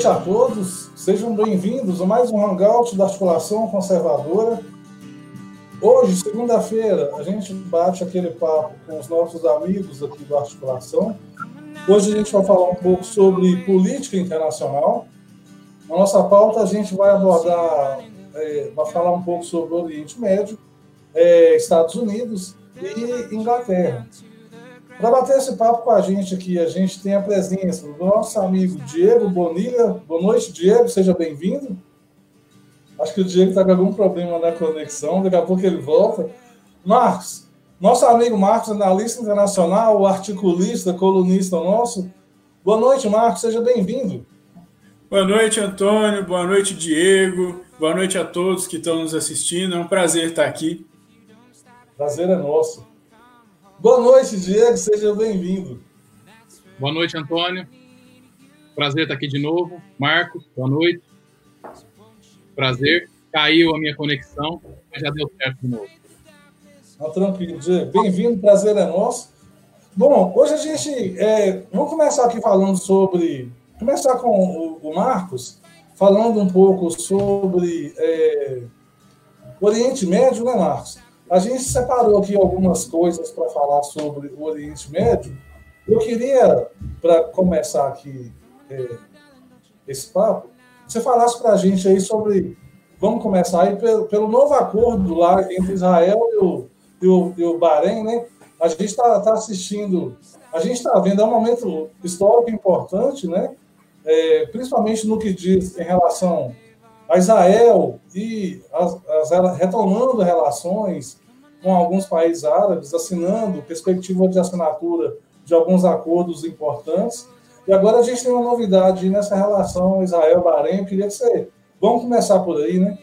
noite a todos, sejam bem-vindos a mais um Hangout da Articulação Conservadora. Hoje, segunda-feira, a gente bate aquele papo com os nossos amigos aqui da Articulação. Hoje a gente vai falar um pouco sobre política internacional. Na nossa pauta, a gente vai abordar, é, vai falar um pouco sobre o Oriente Médio, é, Estados Unidos e Inglaterra. Para bater esse papo com a gente aqui, a gente tem a presença do nosso amigo Diego Bonilha. Boa noite, Diego, seja bem-vindo. Acho que o Diego está com algum problema na conexão, daqui a pouco ele volta. Marcos, nosso amigo Marcos, analista internacional, articulista, colunista nosso. Boa noite, Marcos, seja bem-vindo. Boa noite, Antônio. Boa noite, Diego. Boa noite a todos que estão nos assistindo. É um prazer estar aqui. Prazer é nosso. Boa noite, Diego, seja bem-vindo. Boa noite, Antônio. Prazer estar aqui de novo. Marcos, boa noite. Prazer. Caiu a minha conexão, mas já deu certo de novo. Tá tranquilo, Diego. Bem-vindo, prazer é nosso. Bom, hoje a gente. É, vamos começar aqui falando sobre. Começar com o, o Marcos, falando um pouco sobre é, Oriente Médio, né, Marcos? A gente separou aqui algumas coisas para falar sobre o Oriente Médio. Eu queria, para começar aqui é, esse papo, você falasse para a gente aí sobre. Vamos começar aí pelo, pelo novo acordo lá entre Israel e o, e o, e o Bahrein, né? A gente está tá assistindo, a gente está vendo, é um momento histórico importante, né? É, principalmente no que diz em relação a Israel e as, as, retomando relações com alguns países árabes, assinando perspectiva de assinatura de alguns acordos importantes. E agora a gente tem uma novidade nessa relação Israel-Bahrein. Eu queria que você. Vamos começar por aí, né?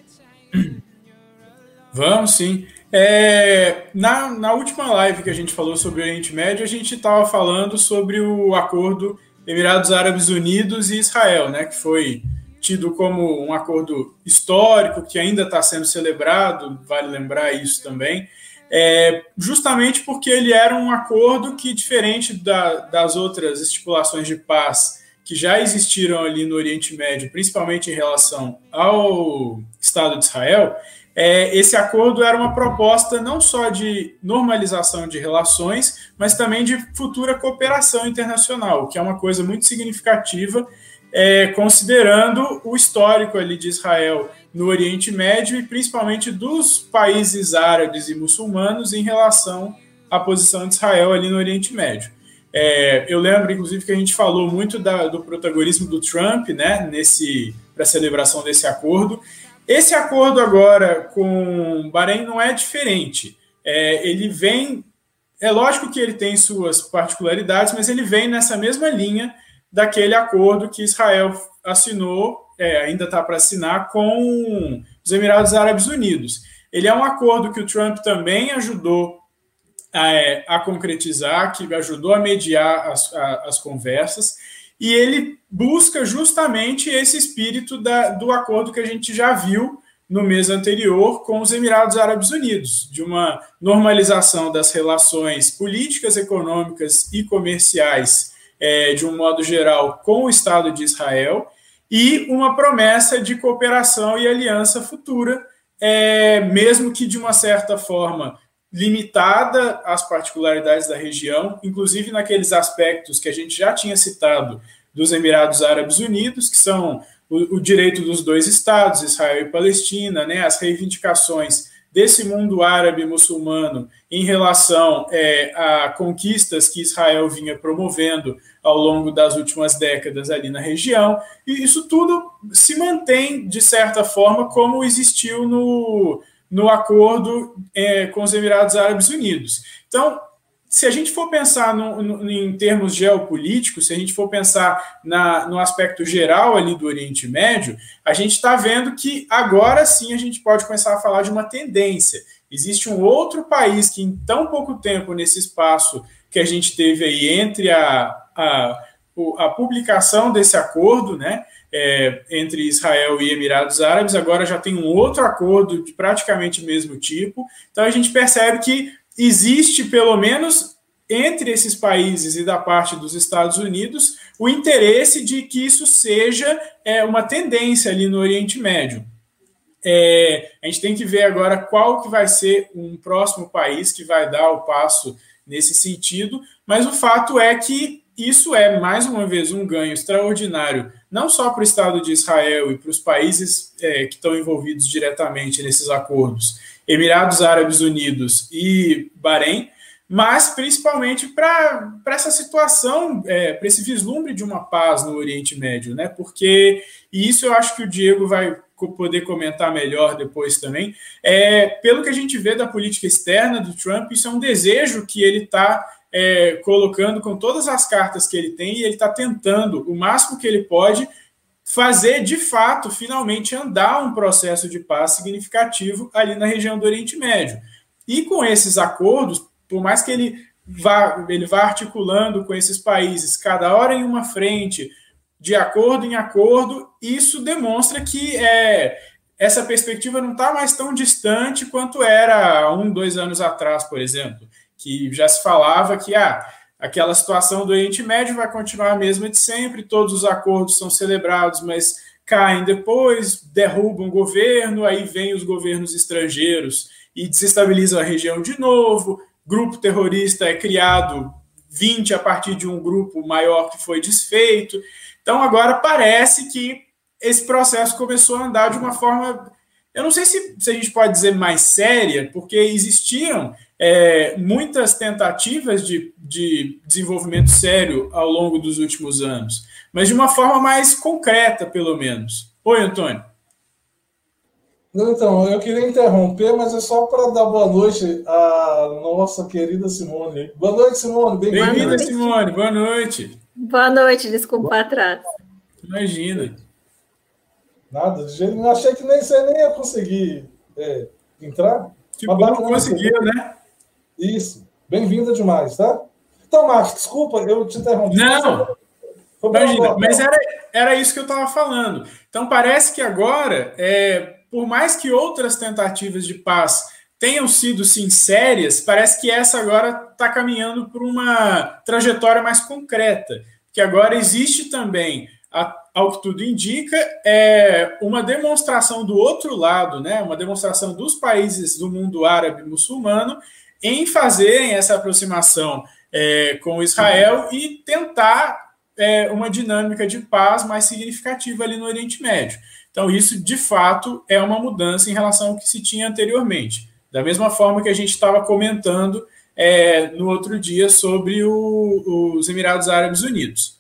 Vamos sim. É, na, na última live que a gente falou sobre o Oriente Médio, a gente estava falando sobre o acordo Emirados Árabes Unidos e Israel, né, que foi tido como um acordo histórico que ainda está sendo celebrado, vale lembrar isso também é, justamente porque ele era um acordo que, diferente da, das outras estipulações de paz que já existiram ali no Oriente Médio, principalmente em relação ao Estado de Israel, é, esse acordo era uma proposta não só de normalização de relações, mas também de futura cooperação internacional, que é uma coisa muito significativa, é, considerando o histórico ali de Israel no Oriente Médio e principalmente dos países árabes e muçulmanos em relação à posição de Israel ali no Oriente Médio. É, eu lembro, inclusive, que a gente falou muito da, do protagonismo do Trump, né, nesse para a celebração desse acordo. Esse acordo agora com Bahrein não é diferente. É, ele vem, é lógico que ele tem suas particularidades, mas ele vem nessa mesma linha daquele acordo que Israel assinou é, ainda está para assinar com os Emirados Árabes Unidos. Ele é um acordo que o Trump também ajudou a, é, a concretizar, que ajudou a mediar as, a, as conversas, e ele busca justamente esse espírito da, do acordo que a gente já viu no mês anterior com os Emirados Árabes Unidos, de uma normalização das relações políticas, econômicas e comerciais, é, de um modo geral, com o Estado de Israel e uma promessa de cooperação e aliança futura, é, mesmo que de uma certa forma limitada às particularidades da região, inclusive naqueles aspectos que a gente já tinha citado dos Emirados Árabes Unidos, que são o, o direito dos dois estados, Israel e Palestina, né, as reivindicações desse mundo árabe muçulmano em relação é, a conquistas que Israel vinha promovendo ao longo das últimas décadas ali na região, e isso tudo se mantém, de certa forma, como existiu no, no acordo é, com os Emirados Árabes Unidos. Então, se a gente for pensar no, no, em termos geopolíticos, se a gente for pensar na, no aspecto geral ali do Oriente Médio, a gente está vendo que agora sim a gente pode começar a falar de uma tendência. Existe um outro país que em tão pouco tempo nesse espaço que a gente teve aí entre a, a, a publicação desse acordo, né, é, entre Israel e Emirados Árabes, agora já tem um outro acordo de praticamente mesmo tipo. Então a gente percebe que existe pelo menos entre esses países e da parte dos Estados Unidos o interesse de que isso seja é, uma tendência ali no Oriente Médio. É, a gente tem que ver agora qual que vai ser um próximo país que vai dar o passo nesse sentido, mas o fato é que isso é, mais uma vez, um ganho extraordinário, não só para o Estado de Israel e para os países é, que estão envolvidos diretamente nesses acordos, Emirados Árabes Unidos e Bahrein, mas principalmente para essa situação, é, para esse vislumbre de uma paz no Oriente Médio, né? Porque e isso eu acho que o Diego vai poder comentar melhor depois também. É, pelo que a gente vê da política externa do Trump, isso é um desejo que ele está é, colocando com todas as cartas que ele tem e ele está tentando o máximo que ele pode fazer de fato, finalmente, andar um processo de paz significativo ali na região do Oriente Médio. E com esses acordos, por mais que ele vá, ele vá articulando com esses países, cada hora em uma frente, de acordo em acordo, isso demonstra que é, essa perspectiva não está mais tão distante quanto era um, dois anos atrás, por exemplo, que já se falava que ah, aquela situação do Oriente Médio vai continuar a mesma de sempre, todos os acordos são celebrados, mas caem depois, derrubam o governo, aí vem os governos estrangeiros e desestabilizam a região de novo, grupo terrorista é criado 20 a partir de um grupo maior que foi desfeito. Então agora parece que esse processo começou a andar de uma forma, eu não sei se, se a gente pode dizer mais séria, porque existiram é, muitas tentativas de, de desenvolvimento sério ao longo dos últimos anos, mas de uma forma mais concreta, pelo menos. Oi, Antônio. Então, eu queria interromper, mas é só para dar boa noite à nossa querida Simone. Boa noite, Simone. Bem-vinda, Bem Simone. Boa noite. Boa noite, desculpa atrás. Imagina. Nada, de jeito nenhum. Achei que nem você nem ia conseguir é, entrar. Que bom que conseguiu, né? Isso. Bem-vinda demais, tá? Então, Marcos, desculpa, eu te interrompi. Não, imagina, mas era, era isso que eu estava falando. Então, parece que agora, é, por mais que outras tentativas de paz tenham sido sim sérias, parece que essa agora está caminhando por uma trajetória mais concreta. Que agora existe também, ao que tudo indica, é uma demonstração do outro lado, né? uma demonstração dos países do mundo árabe muçulmano em fazerem essa aproximação é, com Israel e tentar é, uma dinâmica de paz mais significativa ali no Oriente Médio. Então, isso de fato é uma mudança em relação ao que se tinha anteriormente. Da mesma forma que a gente estava comentando é, no outro dia sobre o, os Emirados Árabes Unidos.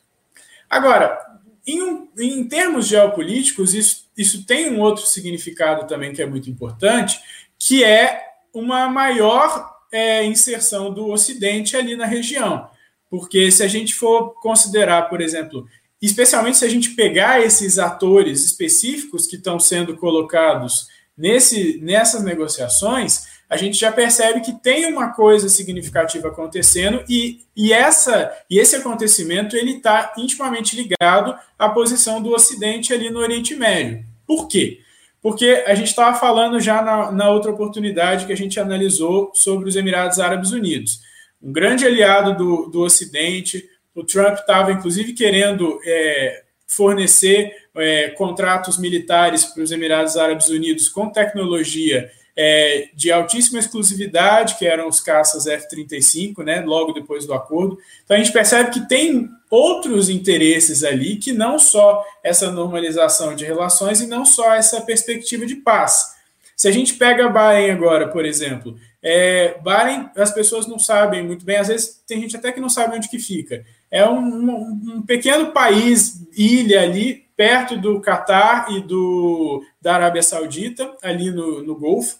Agora, em, em termos geopolíticos, isso, isso tem um outro significado também que é muito importante, que é uma maior é, inserção do Ocidente ali na região. Porque se a gente for considerar, por exemplo, especialmente se a gente pegar esses atores específicos que estão sendo colocados nesse, nessas negociações, a gente já percebe que tem uma coisa significativa acontecendo e, e, essa, e esse acontecimento ele está intimamente ligado à posição do Ocidente ali no Oriente Médio. Por quê? Porque a gente estava falando já na, na outra oportunidade que a gente analisou sobre os Emirados Árabes Unidos. Um grande aliado do, do Ocidente, o Trump estava inclusive querendo é, fornecer é, contratos militares para os Emirados Árabes Unidos com tecnologia é, de altíssima exclusividade, que eram os caças F-35, né, logo depois do acordo. Então a gente percebe que tem outros interesses ali, que não só essa normalização de relações e não só essa perspectiva de paz. Se a gente pega Bahrein agora, por exemplo, é, Bahrein, as pessoas não sabem muito bem, às vezes tem gente até que não sabe onde que fica. É um, um, um pequeno país, ilha ali, perto do Catar e do, da Arábia Saudita, ali no, no Golfo.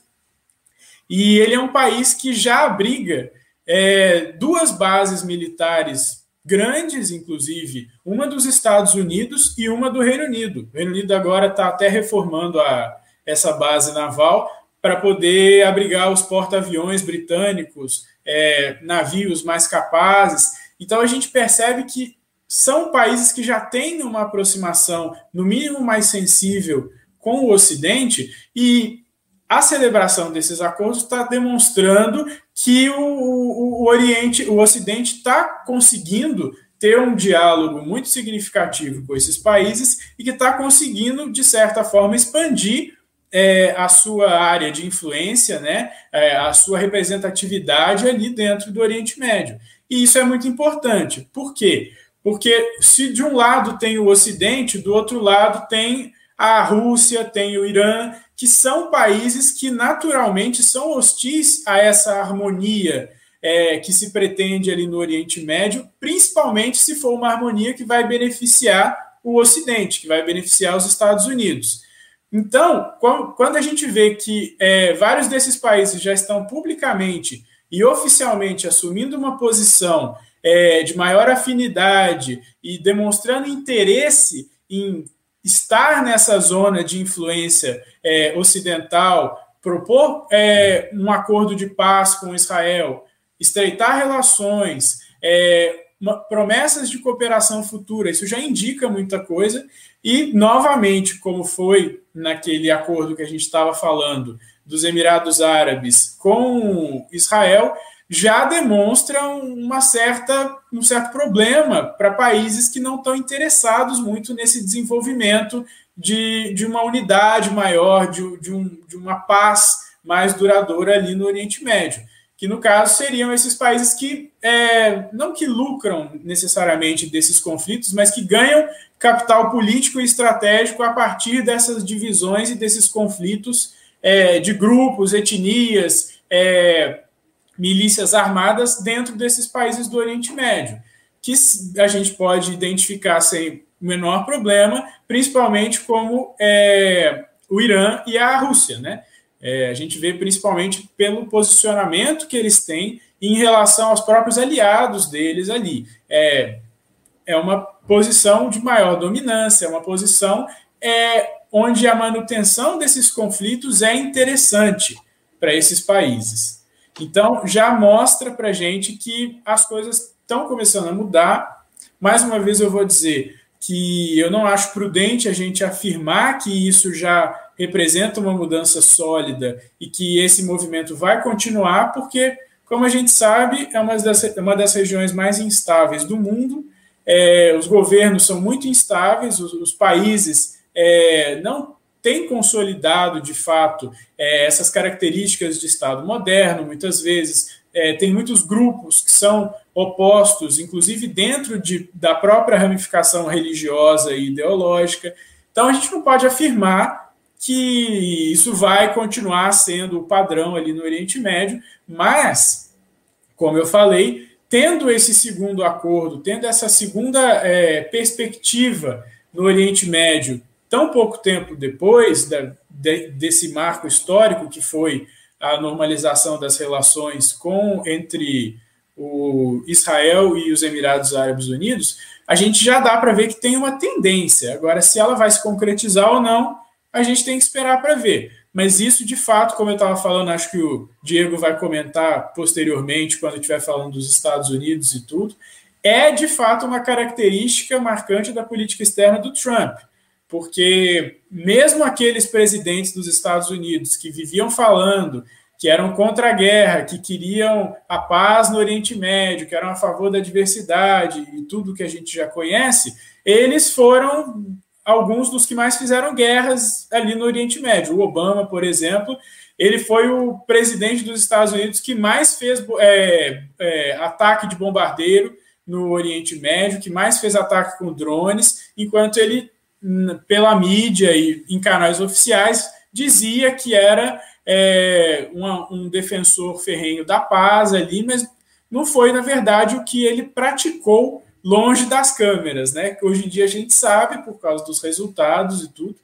E ele é um país que já abriga é, duas bases militares grandes, inclusive, uma dos Estados Unidos e uma do Reino Unido. O Reino Unido agora está até reformando a, essa base naval para poder abrigar os porta-aviões britânicos, é, navios mais capazes. Então a gente percebe que são países que já têm uma aproximação, no mínimo mais sensível, com o Ocidente, e a celebração desses acordos está demonstrando que o, o, o Oriente, o Ocidente está conseguindo ter um diálogo muito significativo com esses países e que está conseguindo, de certa forma, expandir é, a sua área de influência, né, é, a sua representatividade ali dentro do Oriente Médio. E isso é muito importante. Por quê? Porque se de um lado tem o Ocidente, do outro lado tem a Rússia, tem o Irã, que são países que naturalmente são hostis a essa harmonia é, que se pretende ali no Oriente Médio, principalmente se for uma harmonia que vai beneficiar o Ocidente, que vai beneficiar os Estados Unidos. Então, quando a gente vê que é, vários desses países já estão publicamente e oficialmente assumindo uma posição é, de maior afinidade e demonstrando interesse em estar nessa zona de influência é, ocidental, propor é, um acordo de paz com Israel, estreitar relações, é, uma, promessas de cooperação futura, isso já indica muita coisa. E, novamente, como foi naquele acordo que a gente estava falando dos Emirados Árabes com Israel, já demonstra uma certa, um certo problema para países que não estão interessados muito nesse desenvolvimento de, de uma unidade maior, de, de, um, de uma paz mais duradoura ali no Oriente Médio que no caso seriam esses países que é, não que lucram necessariamente desses conflitos, mas que ganham capital político e estratégico a partir dessas divisões e desses conflitos é, de grupos, etnias, é, milícias armadas dentro desses países do Oriente Médio, que a gente pode identificar sem menor problema, principalmente como é, o Irã e a Rússia, né? É, a gente vê principalmente pelo posicionamento que eles têm em relação aos próprios aliados deles ali. É, é uma posição de maior dominância, é uma posição é, onde a manutenção desses conflitos é interessante para esses países. Então, já mostra para a gente que as coisas estão começando a mudar. Mais uma vez, eu vou dizer que eu não acho prudente a gente afirmar que isso já representa uma mudança sólida e que esse movimento vai continuar, porque, como a gente sabe, é uma das, é uma das regiões mais instáveis do mundo. É, os governos são muito instáveis, os, os países é, não têm consolidado, de fato, é, essas características de Estado moderno, muitas vezes. É, tem muitos grupos que são opostos, inclusive dentro de, da própria ramificação religiosa e ideológica. Então, a gente não pode afirmar que isso vai continuar sendo o padrão ali no Oriente Médio, mas, como eu falei, tendo esse segundo acordo, tendo essa segunda é, perspectiva no Oriente Médio, tão pouco tempo depois da, de, desse marco histórico que foi a normalização das relações com entre o Israel e os Emirados Árabes Unidos, a gente já dá para ver que tem uma tendência. Agora, se ela vai se concretizar ou não, a gente tem que esperar para ver. Mas isso, de fato, como eu estava falando, acho que o Diego vai comentar posteriormente, quando estiver falando dos Estados Unidos e tudo, é de fato uma característica marcante da política externa do Trump. Porque mesmo aqueles presidentes dos Estados Unidos que viviam falando que eram contra a guerra, que queriam a paz no Oriente Médio, que eram a favor da diversidade e tudo que a gente já conhece, eles foram alguns dos que mais fizeram guerras ali no Oriente Médio. O Obama, por exemplo, ele foi o presidente dos Estados Unidos que mais fez é, é, ataque de bombardeiro no Oriente Médio, que mais fez ataque com drones, enquanto ele, pela mídia e em canais oficiais, dizia que era é, uma, um defensor ferrenho da paz ali, mas não foi, na verdade, o que ele praticou longe das câmeras, né? Que hoje em dia a gente sabe por causa dos resultados e tudo.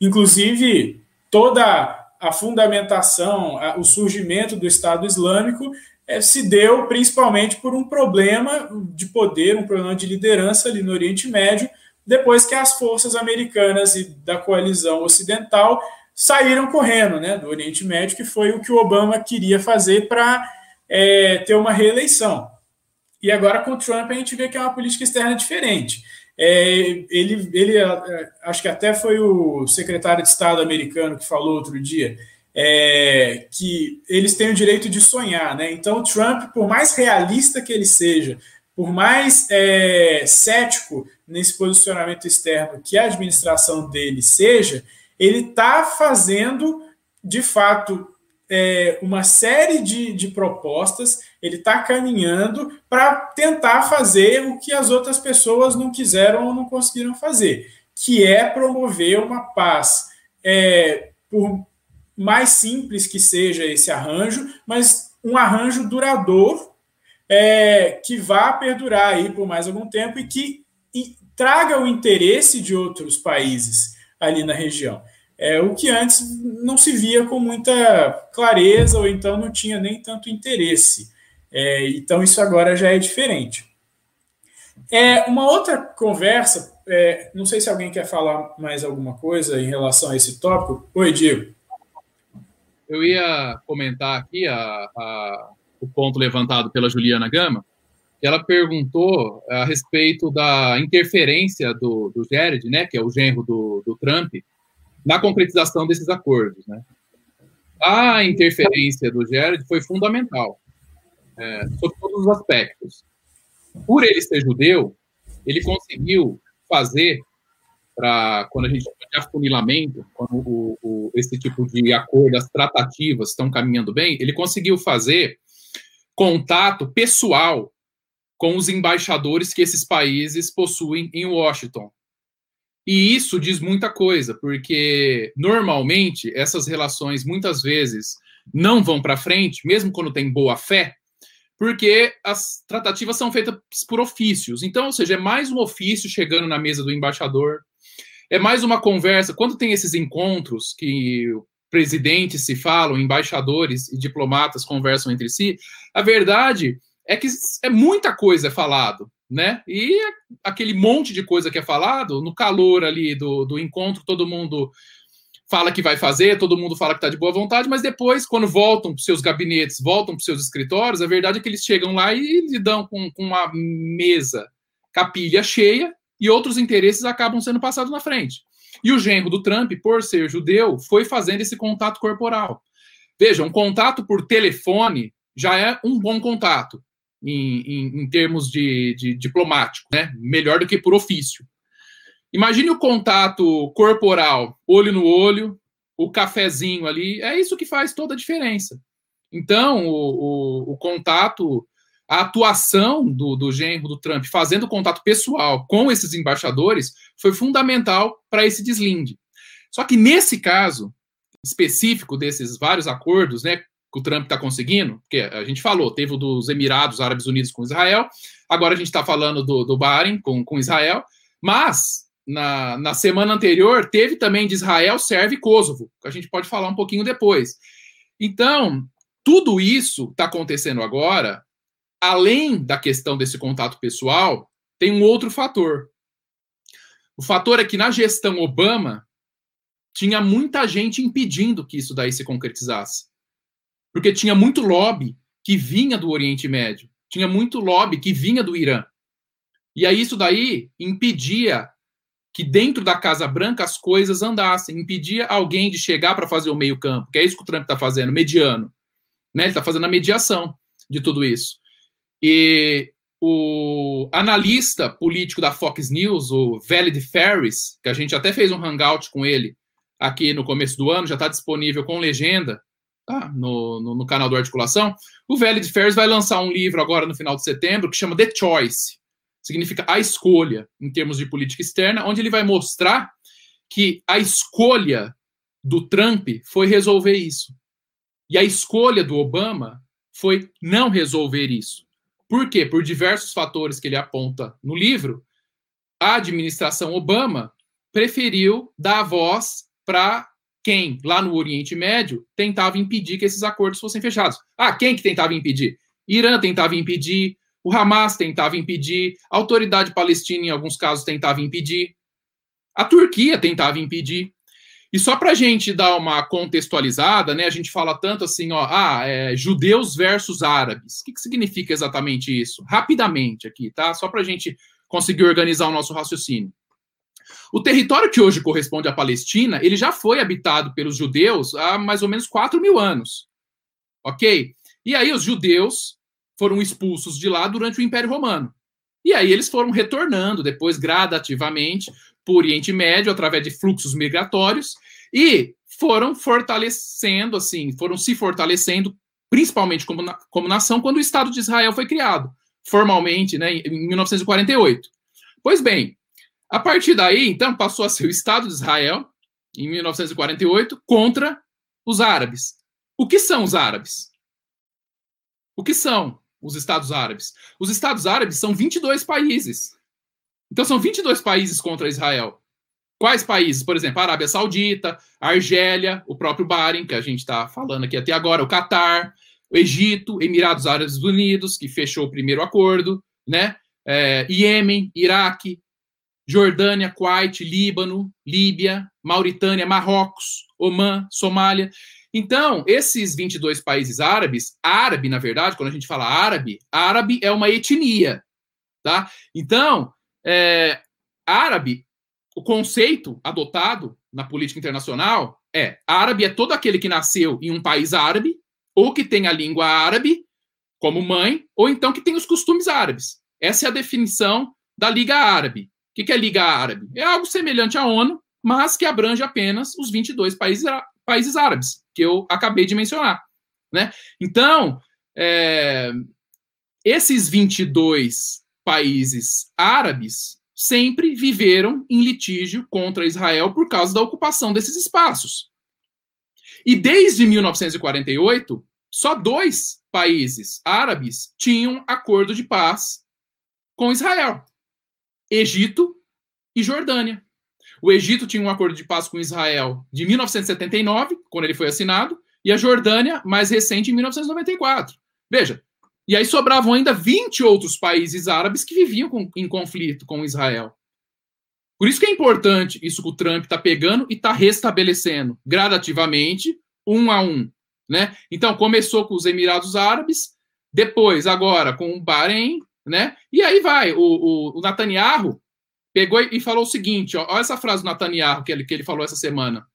Inclusive, toda a fundamentação, a, o surgimento do Estado Islâmico é, se deu principalmente por um problema de poder, um problema de liderança ali no Oriente Médio, depois que as forças americanas e da coalizão ocidental saíram correndo né, do Oriente Médio, que foi o que o Obama queria fazer para é, ter uma reeleição. E agora com o Trump a gente vê que é uma política externa diferente. É, ele, ele, é, acho que até foi o secretário de Estado americano que falou outro dia, é, que eles têm o direito de sonhar, né? Então, o Trump, por mais realista que ele seja, por mais é, cético nesse posicionamento externo que a administração dele seja, ele está fazendo, de fato, é, uma série de, de propostas, ele está caminhando para tentar fazer o que as outras pessoas não quiseram ou não conseguiram fazer, que é promover uma paz. É, por mais simples que seja esse arranjo, mas um arranjo duradouro é, que vá perdurar aí por mais algum tempo e que e traga o interesse de outros países ali na região. É, o que antes não se via com muita clareza ou então não tinha nem tanto interesse. É, então isso agora já é diferente. É, uma outra conversa, é, não sei se alguém quer falar mais alguma coisa em relação a esse tópico. Oi, Diego. Eu ia comentar aqui a, a, o ponto levantado pela Juliana Gama, ela perguntou a respeito da interferência do, do Jared, né, que é o genro do, do Trump, na concretização desses acordos. Né? A interferência do Jared foi fundamental, é, sob todos os aspectos. Por ele ser judeu, ele conseguiu fazer para quando a gente de afunilamento, quando o, o, esse tipo de acordo, as tratativas estão caminhando bem, ele conseguiu fazer contato pessoal com os embaixadores que esses países possuem em Washington. E isso diz muita coisa, porque normalmente essas relações muitas vezes não vão para frente, mesmo quando tem boa fé, porque as tratativas são feitas por ofícios. Então, ou seja, é mais um ofício chegando na mesa do embaixador, é mais uma conversa. Quando tem esses encontros que presidentes se falam, embaixadores e diplomatas conversam entre si, a verdade é que é muita coisa falado né? E aquele monte de coisa que é falado, no calor ali do, do encontro, todo mundo fala que vai fazer, todo mundo fala que está de boa vontade, mas depois, quando voltam para seus gabinetes, voltam para seus escritórios, a verdade é que eles chegam lá e lidam com, com uma mesa capilha cheia e outros interesses acabam sendo passados na frente. E o genro do Trump, por ser judeu, foi fazendo esse contato corporal. Veja, um contato por telefone já é um bom contato em, em, em termos de, de diplomático, né? Melhor do que por ofício. Imagine o contato corporal, olho no olho, o cafezinho ali, é isso que faz toda a diferença. Então, o, o, o contato, a atuação do, do genro do Trump fazendo contato pessoal com esses embaixadores foi fundamental para esse deslinde. Só que nesse caso específico desses vários acordos, né, que o Trump está conseguindo, porque a gente falou, teve o dos Emirados Árabes Unidos com Israel, agora a gente está falando do, do Bahrein com, com Israel, mas na, na semana anterior teve também de Israel, Sérvia e Kosovo, que a gente pode falar um pouquinho depois. Então, tudo isso está acontecendo agora, além da questão desse contato pessoal, tem um outro fator. O fator é que na gestão Obama tinha muita gente impedindo que isso daí se concretizasse porque tinha muito lobby que vinha do Oriente Médio, tinha muito lobby que vinha do Irã. E aí isso daí impedia que dentro da Casa Branca as coisas andassem, impedia alguém de chegar para fazer o meio-campo, que é isso que o Trump está fazendo, mediano. Né? Ele está fazendo a mediação de tudo isso. E o analista político da Fox News, o Valid Ferris, que a gente até fez um hangout com ele aqui no começo do ano, já está disponível com legenda tá? no, no, no, canal do Articulação. O de Ferris vai lançar um livro agora no final de setembro que chama The Choice. Significa a escolha, em termos de política externa, onde ele vai mostrar que a escolha do Trump foi resolver isso. E a escolha do Obama foi não resolver isso. Por quê? Por diversos fatores que ele aponta no livro, a administração Obama preferiu dar voz para quem, lá no Oriente Médio, tentava impedir que esses acordos fossem fechados. Ah, quem que tentava impedir? Irã tentava impedir, o Hamas tentava impedir, a autoridade palestina, em alguns casos, tentava impedir, a Turquia tentava impedir. E só para a gente dar uma contextualizada, né, a gente fala tanto assim, ó, ah, é, judeus versus árabes. O que, que significa exatamente isso? Rapidamente aqui, tá? Só para a gente conseguir organizar o nosso raciocínio. O território que hoje corresponde à Palestina, ele já foi habitado pelos judeus há mais ou menos 4 mil anos. Ok? E aí os judeus foram expulsos de lá durante o Império Romano. E aí eles foram retornando depois gradativamente por Oriente Médio através de fluxos migratórios e foram fortalecendo assim, foram se fortalecendo principalmente como, como nação quando o Estado de Israel foi criado, formalmente, né, em 1948. Pois bem, a partir daí, então, passou a ser o Estado de Israel em 1948 contra os árabes. O que são os árabes? O que são os Estados Árabes? Os Estados Árabes são 22 países. Então são 22 países contra Israel. Quais países? Por exemplo, a Arábia Saudita, a Argélia, o próprio Bahrein, que a gente está falando aqui até agora, o Catar, o Egito, Emirados Árabes Unidos, que fechou o primeiro acordo, né? É, Iêmen, Iraque, Jordânia, Kuwait, Líbano, Líbia, Mauritânia, Marrocos, Omã, Somália. Então, esses 22 países árabes, árabe, na verdade, quando a gente fala árabe, árabe é uma etnia, tá? Então, é, árabe, o conceito adotado na política internacional é árabe é todo aquele que nasceu em um país árabe ou que tem a língua árabe como mãe, ou então que tem os costumes árabes. Essa é a definição da Liga Árabe. O que é Liga Árabe? É algo semelhante à ONU, mas que abrange apenas os 22 países, países árabes que eu acabei de mencionar. Né? Então, é, esses 22 países árabes sempre viveram em litígio contra Israel por causa da ocupação desses espaços. E desde 1948, só dois países árabes tinham acordo de paz com Israel: Egito e Jordânia. O Egito tinha um acordo de paz com Israel de 1979, quando ele foi assinado, e a Jordânia, mais recente, em 1994. Veja, e aí sobravam ainda 20 outros países árabes que viviam com, em conflito com Israel. Por isso que é importante isso que o Trump está pegando e está restabelecendo gradativamente, um a um. Né? Então, começou com os Emirados Árabes, depois, agora, com o Bahrein, né? e aí vai. O, o, o Netanyahu pegou e falou o seguinte: ó, olha essa frase do Netanyahu que ele, que ele falou essa semana.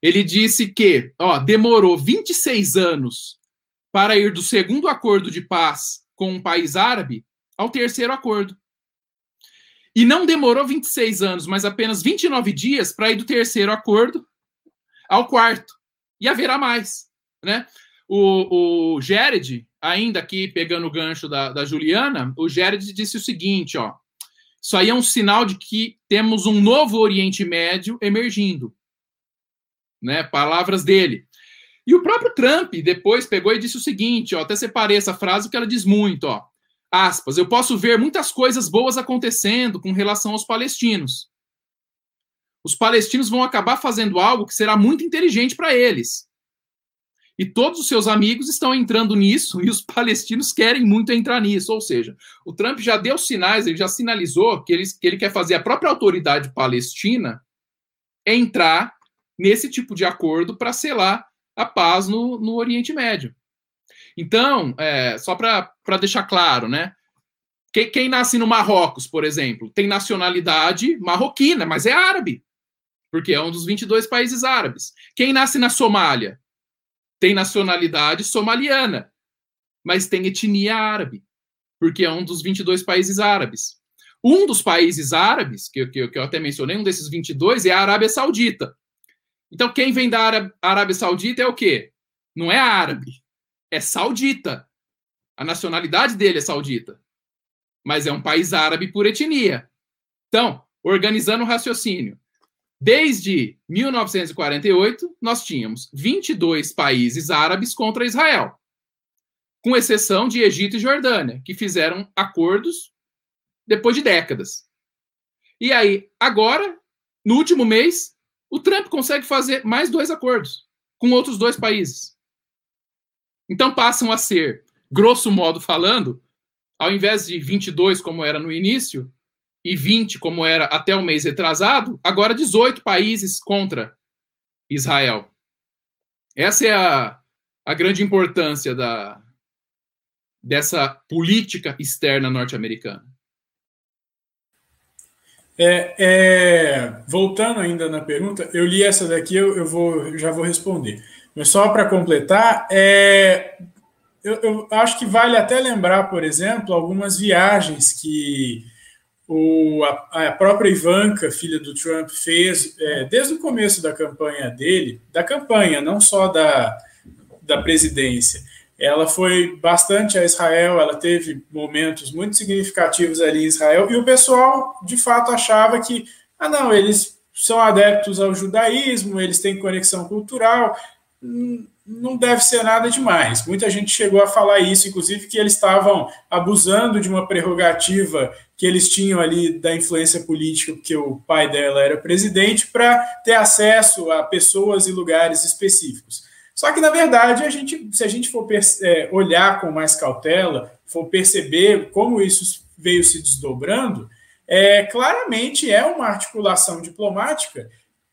Ele disse que ó, demorou 26 anos para ir do segundo acordo de paz com um país árabe ao terceiro acordo. E não demorou 26 anos, mas apenas 29 dias para ir do terceiro acordo ao quarto. E haverá mais. Né? O, o Gered, ainda aqui pegando o gancho da, da Juliana, o Gered disse o seguinte: ó, isso aí é um sinal de que temos um novo Oriente Médio emergindo. Né? Palavras dele. E o próprio Trump depois pegou e disse o seguinte, ó, até separei essa frase que ela diz muito, ó. Aspas, eu posso ver muitas coisas boas acontecendo com relação aos palestinos. Os palestinos vão acabar fazendo algo que será muito inteligente para eles. E todos os seus amigos estão entrando nisso e os palestinos querem muito entrar nisso. Ou seja, o Trump já deu sinais, ele já sinalizou que ele, que ele quer fazer a própria autoridade palestina entrar nesse tipo de acordo para selar a paz no, no Oriente Médio. Então, é, só para deixar claro, né? Quem, quem nasce no Marrocos, por exemplo, tem nacionalidade marroquina, mas é árabe, porque é um dos 22 países árabes. Quem nasce na Somália tem nacionalidade somaliana, mas tem etnia árabe, porque é um dos 22 países árabes. Um dos países árabes, que, que, que eu até mencionei, um desses 22, é a Arábia Saudita. Então, quem vem da Arábia Saudita é o quê? Não é árabe, é saudita. A nacionalidade dele é saudita. Mas é um país árabe por etnia. Então, organizando o raciocínio. Desde 1948, nós tínhamos 22 países árabes contra Israel, com exceção de Egito e Jordânia, que fizeram acordos depois de décadas. E aí, agora, no último mês, o Trump consegue fazer mais dois acordos com outros dois países. Então passam a ser, grosso modo falando, ao invés de 22 como era no início, e 20, como era até o mês retrasado, agora 18 países contra Israel. Essa é a, a grande importância da, dessa política externa norte-americana. É, é, voltando ainda na pergunta, eu li essa daqui, eu, eu vou, já vou responder. Mas só para completar, é, eu, eu, acho que vale até lembrar, por exemplo, algumas viagens que o, a, a, própria Ivanka, filha do Trump, fez é, desde o começo da campanha dele, da campanha, não só da, da presidência. Ela foi bastante a Israel, ela teve momentos muito significativos ali em Israel, e o pessoal, de fato, achava que, ah, não, eles são adeptos ao judaísmo, eles têm conexão cultural, não deve ser nada demais. Muita gente chegou a falar isso, inclusive que eles estavam abusando de uma prerrogativa que eles tinham ali da influência política, porque o pai dela era presidente, para ter acesso a pessoas e lugares específicos. Só que, na verdade, a gente, se a gente for é, olhar com mais cautela, for perceber como isso veio se desdobrando, é, claramente é uma articulação diplomática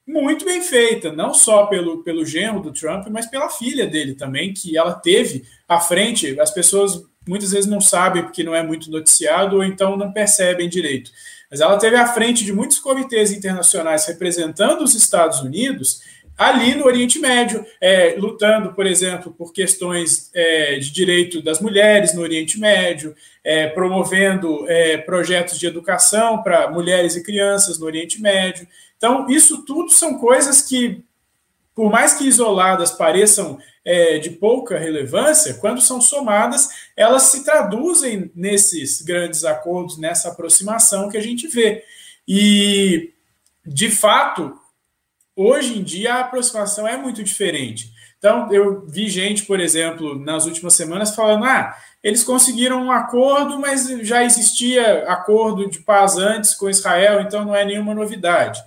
muito bem feita, não só pelo, pelo genro do Trump, mas pela filha dele também, que ela teve à frente. As pessoas muitas vezes não sabem porque não é muito noticiado ou então não percebem direito. Mas ela teve à frente de muitos comitês internacionais representando os Estados Unidos ali no Oriente Médio, é, lutando, por exemplo, por questões é, de direito das mulheres no Oriente Médio, é, promovendo é, projetos de educação para mulheres e crianças no Oriente Médio. Então, isso tudo são coisas que, por mais que isoladas pareçam é, de pouca relevância, quando são somadas, elas se traduzem nesses grandes acordos, nessa aproximação que a gente vê. E, de fato, hoje em dia a aproximação é muito diferente. Então, eu vi gente, por exemplo, nas últimas semanas falando: ah, eles conseguiram um acordo, mas já existia acordo de paz antes com Israel, então não é nenhuma novidade.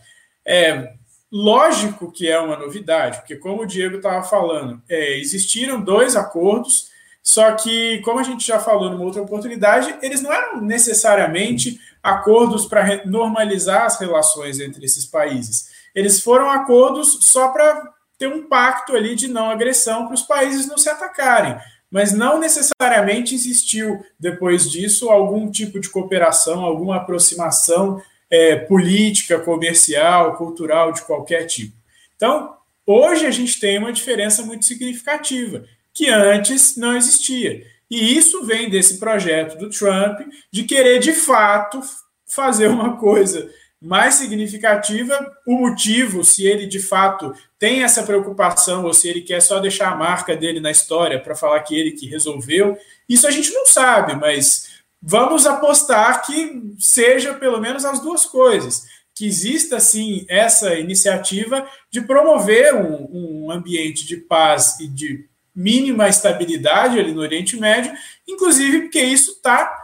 É lógico que é uma novidade, porque como o Diego estava falando, é, existiram dois acordos, só que, como a gente já falou numa outra oportunidade, eles não eram necessariamente acordos para normalizar as relações entre esses países. Eles foram acordos só para ter um pacto ali de não agressão para os países não se atacarem. Mas não necessariamente existiu, depois disso, algum tipo de cooperação, alguma aproximação é, política, comercial, cultural, de qualquer tipo. Então, hoje a gente tem uma diferença muito significativa, que antes não existia. E isso vem desse projeto do Trump de querer, de fato, fazer uma coisa mais significativa. O motivo, se ele de fato tem essa preocupação ou se ele quer só deixar a marca dele na história para falar que ele que resolveu, isso a gente não sabe, mas vamos apostar que seja pelo menos as duas coisas. Que exista, sim, essa iniciativa de promover um, um ambiente de paz e de mínima estabilidade ali no Oriente Médio, inclusive porque isso está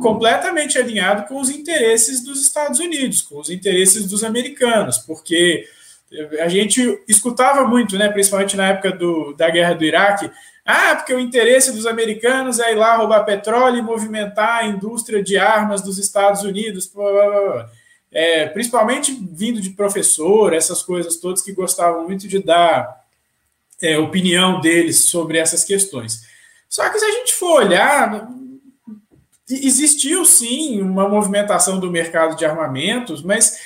completamente alinhado com os interesses dos Estados Unidos, com os interesses dos americanos, porque a gente escutava muito, né, principalmente na época do, da guerra do Iraque, ah, porque o interesse dos americanos é ir lá roubar petróleo e movimentar a indústria de armas dos Estados Unidos, é, principalmente vindo de professor, essas coisas todas que gostavam muito de dar é, opinião deles sobre essas questões. Só que se a gente for olhar, existiu sim uma movimentação do mercado de armamentos, mas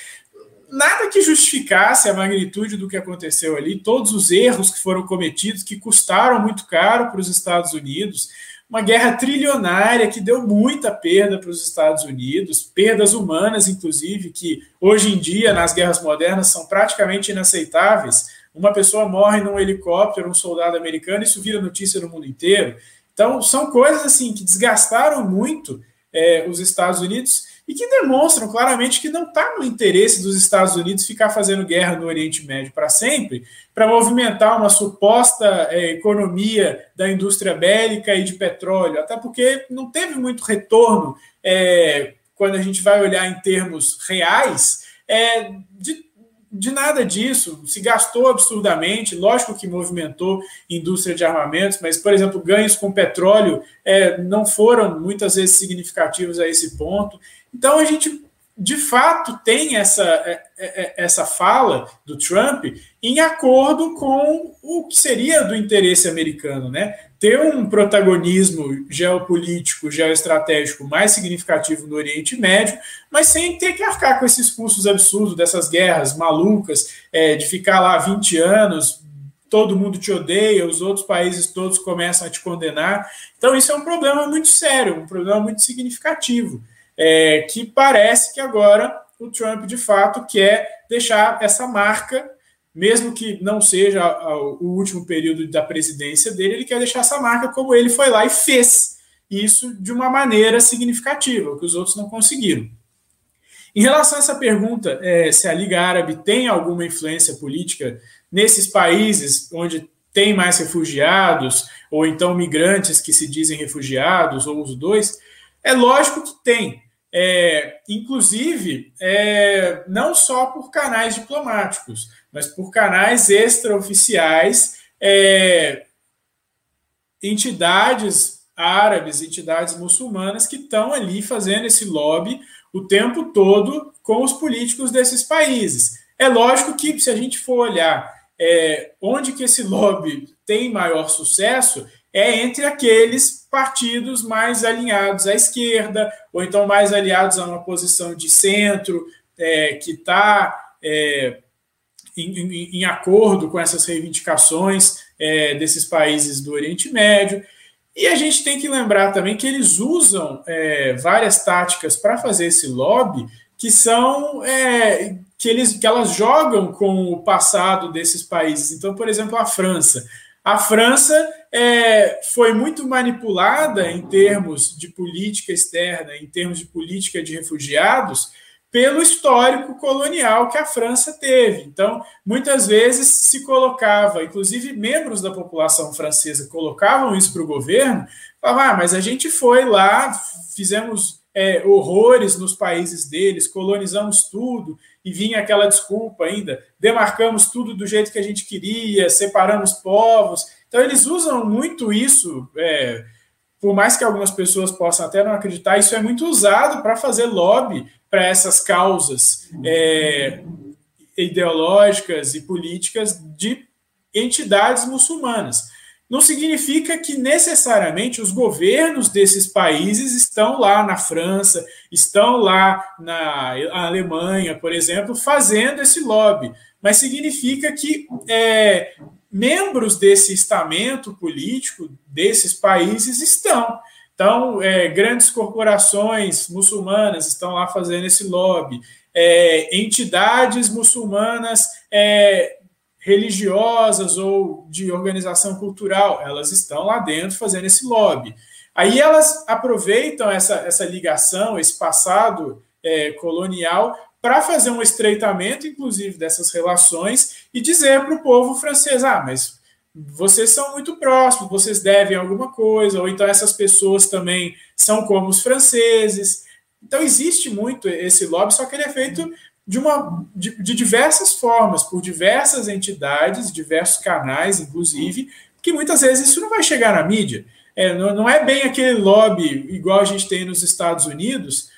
nada que justificasse a magnitude do que aconteceu ali, todos os erros que foram cometidos, que custaram muito caro para os Estados Unidos, uma guerra trilionária que deu muita perda para os Estados Unidos, perdas humanas, inclusive, que hoje em dia, nas guerras modernas, são praticamente inaceitáveis. Uma pessoa morre num helicóptero, um soldado americano, isso vira notícia no mundo inteiro. Então, são coisas assim que desgastaram muito é, os Estados Unidos e que demonstram claramente que não está no interesse dos Estados Unidos ficar fazendo guerra no Oriente Médio para sempre, para movimentar uma suposta é, economia da indústria bélica e de petróleo, até porque não teve muito retorno é, quando a gente vai olhar em termos reais é, de de nada disso, se gastou absurdamente, lógico que movimentou indústria de armamentos, mas, por exemplo, ganhos com petróleo é, não foram muitas vezes significativos a esse ponto. Então a gente de fato tem essa, é, é, é, essa fala do Trump em acordo com o que seria do interesse americano, né? Ter um protagonismo geopolítico, geoestratégico mais significativo no Oriente Médio, mas sem ter que arcar com esses custos absurdos dessas guerras malucas, é, de ficar lá 20 anos, todo mundo te odeia, os outros países todos começam a te condenar. Então, isso é um problema muito sério, um problema muito significativo é, que parece que agora o Trump de fato quer deixar essa marca, mesmo que não seja o último período da presidência dele, ele quer deixar essa marca como ele foi lá e fez isso de uma maneira significativa, que os outros não conseguiram. Em relação a essa pergunta, é, se a Liga Árabe tem alguma influência política nesses países onde tem mais refugiados, ou então migrantes que se dizem refugiados, ou os dois, é lógico que tem é, inclusive é, não só por canais diplomáticos, mas por canais extraoficiais, é, entidades árabes, entidades muçulmanas que estão ali fazendo esse lobby o tempo todo com os políticos desses países. É lógico que se a gente for olhar é, onde que esse lobby tem maior sucesso, é entre aqueles partidos mais alinhados à esquerda, ou então mais aliados a uma posição de centro, é, que está é, em, em, em, acordo com essas reivindicações é, desses países do Oriente Médio. E a gente tem que lembrar também que eles usam é, várias táticas para fazer esse lobby que são é, que, eles, que elas jogam com o passado desses países. Então, por exemplo, a França. A França é, foi muito manipulada em termos de política externa, em termos de política de refugiados, pelo histórico colonial que a França teve. Então, muitas vezes se colocava, inclusive membros da população francesa colocavam isso para o governo, falavam, ah, mas a gente foi lá, fizemos é, horrores nos países deles, colonizamos tudo, e vinha aquela desculpa ainda, demarcamos tudo do jeito que a gente queria, separamos povos. Então, eles usam muito isso, é, por mais que algumas pessoas possam até não acreditar, isso é muito usado para fazer lobby para essas causas é, ideológicas e políticas de entidades muçulmanas não significa que necessariamente os governos desses países estão lá na França, estão lá na Alemanha, por exemplo, fazendo esse lobby, mas significa que é, membros desse estamento político desses países estão. Então, é, grandes corporações muçulmanas estão lá fazendo esse lobby, é, entidades muçulmanas é, religiosas ou de organização cultural, elas estão lá dentro fazendo esse lobby. Aí elas aproveitam essa, essa ligação, esse passado é, colonial, para fazer um estreitamento, inclusive, dessas relações e dizer para o povo francês: ah, mas vocês são muito próximos, vocês devem alguma coisa, ou então essas pessoas também são como os franceses. Então existe muito esse lobby, só que ele é feito de, uma, de, de, diversas formas, por diversas entidades, diversos canais, inclusive, que muitas vezes isso não vai chegar na mídia. É, não, não é bem aquele lobby igual a gente tem nos Estados Unidos,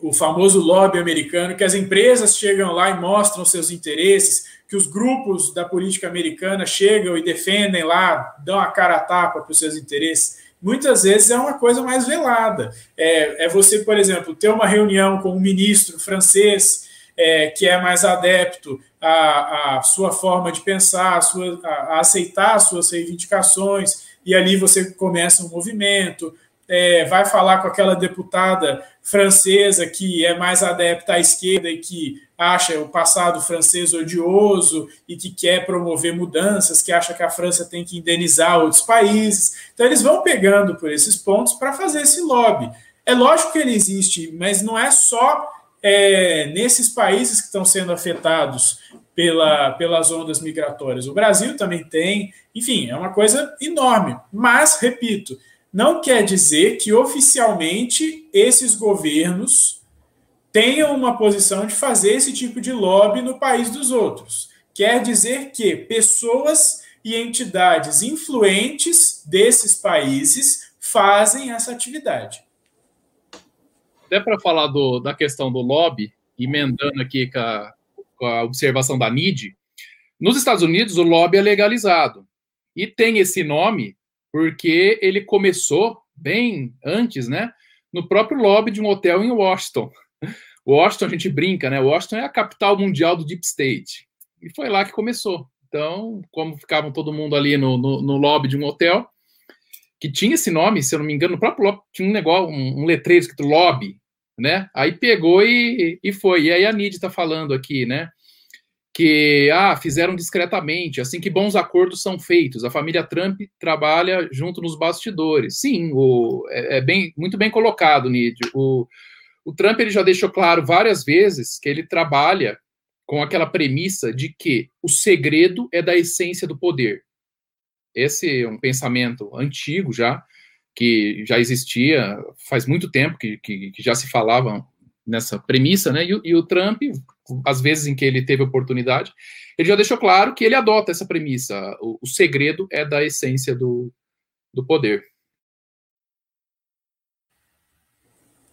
o famoso lobby americano, que as empresas chegam lá e mostram seus interesses, que os grupos da política americana chegam e defendem lá, dão a cara a tapa para os seus interesses. Muitas vezes é uma coisa mais velada. É, é você, por exemplo, ter uma reunião com um ministro francês é, que é mais adepto à, à, sua forma de pensar, a, sua, a, a aceitar as suas reivindicações, e ali você começa um movimento, é, vai falar com aquela deputada francesa que é mais adepta à esquerda e que acha o passado francês odioso e que quer promover mudanças, que acha que a França tem que indenizar outros países. Então, eles vão pegando por esses pontos para fazer esse lobby. É lógico que ele existe, mas não é só é, nesses países que estão sendo afetados pela, pelas ondas migratórias. O Brasil também tem, enfim, é uma coisa enorme. Mas, repito, não quer dizer que oficialmente esses governos tenham uma posição de fazer esse tipo de lobby no país dos outros. Quer dizer que pessoas e entidades influentes desses países fazem essa atividade. até para falar do, da questão do lobby, emendando aqui com a, com a observação da NID, nos Estados Unidos o lobby é legalizado. E tem esse nome porque ele começou bem antes, né? No próprio lobby de um hotel em Washington. Washington, a gente brinca, né? Washington é a capital mundial do Deep State. E foi lá que começou. Então, como ficavam todo mundo ali no, no, no lobby de um hotel, que tinha esse nome, se eu não me engano, no próprio lobby, tinha um negócio, um, um letreiro escrito lobby, né? Aí pegou e, e foi. E aí a Nid está falando aqui, né? Que ah, fizeram discretamente, assim que bons acordos são feitos. A família Trump trabalha junto nos bastidores. Sim, o, é, é bem, muito bem colocado, Nid. O, o Trump ele já deixou claro várias vezes que ele trabalha com aquela premissa de que o segredo é da essência do poder. Esse é um pensamento antigo já, que já existia faz muito tempo, que, que, que já se falava nessa premissa, né? E, e, o Trump, às vezes em que ele teve oportunidade, ele já deixou claro que ele adota essa premissa. O, o segredo é da essência do, do poder.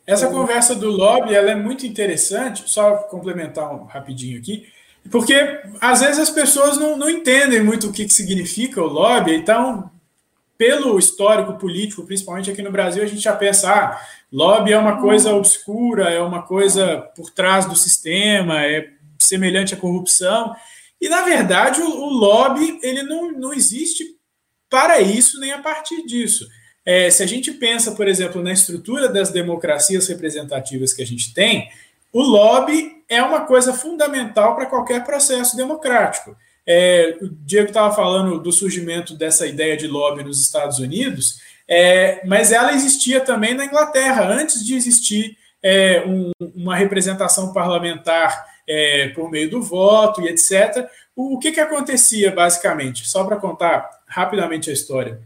Essa conversa do lobby ela é muito interessante, só complementar um rapidinho aqui, porque às vezes as pessoas não, não entendem muito o que, que significa o lobby, então, pelo histórico político, principalmente aqui no Brasil, a gente já pensa, ah, lobby é uma coisa obscura, é uma coisa por trás do sistema, é semelhante à corrupção. E, na verdade, o, o lobby ele não, não existe para isso nem a partir disso. É, se a gente pensa, por exemplo, na estrutura das democracias representativas que a gente tem, o lobby é uma coisa fundamental para qualquer processo democrático. É, o Diego estava falando do surgimento dessa ideia de lobby nos Estados Unidos, é, mas ela existia também na Inglaterra, antes de existir é, um, uma representação parlamentar é, por meio do voto e etc. O, o que, que acontecia, basicamente? Só para contar rapidamente a história.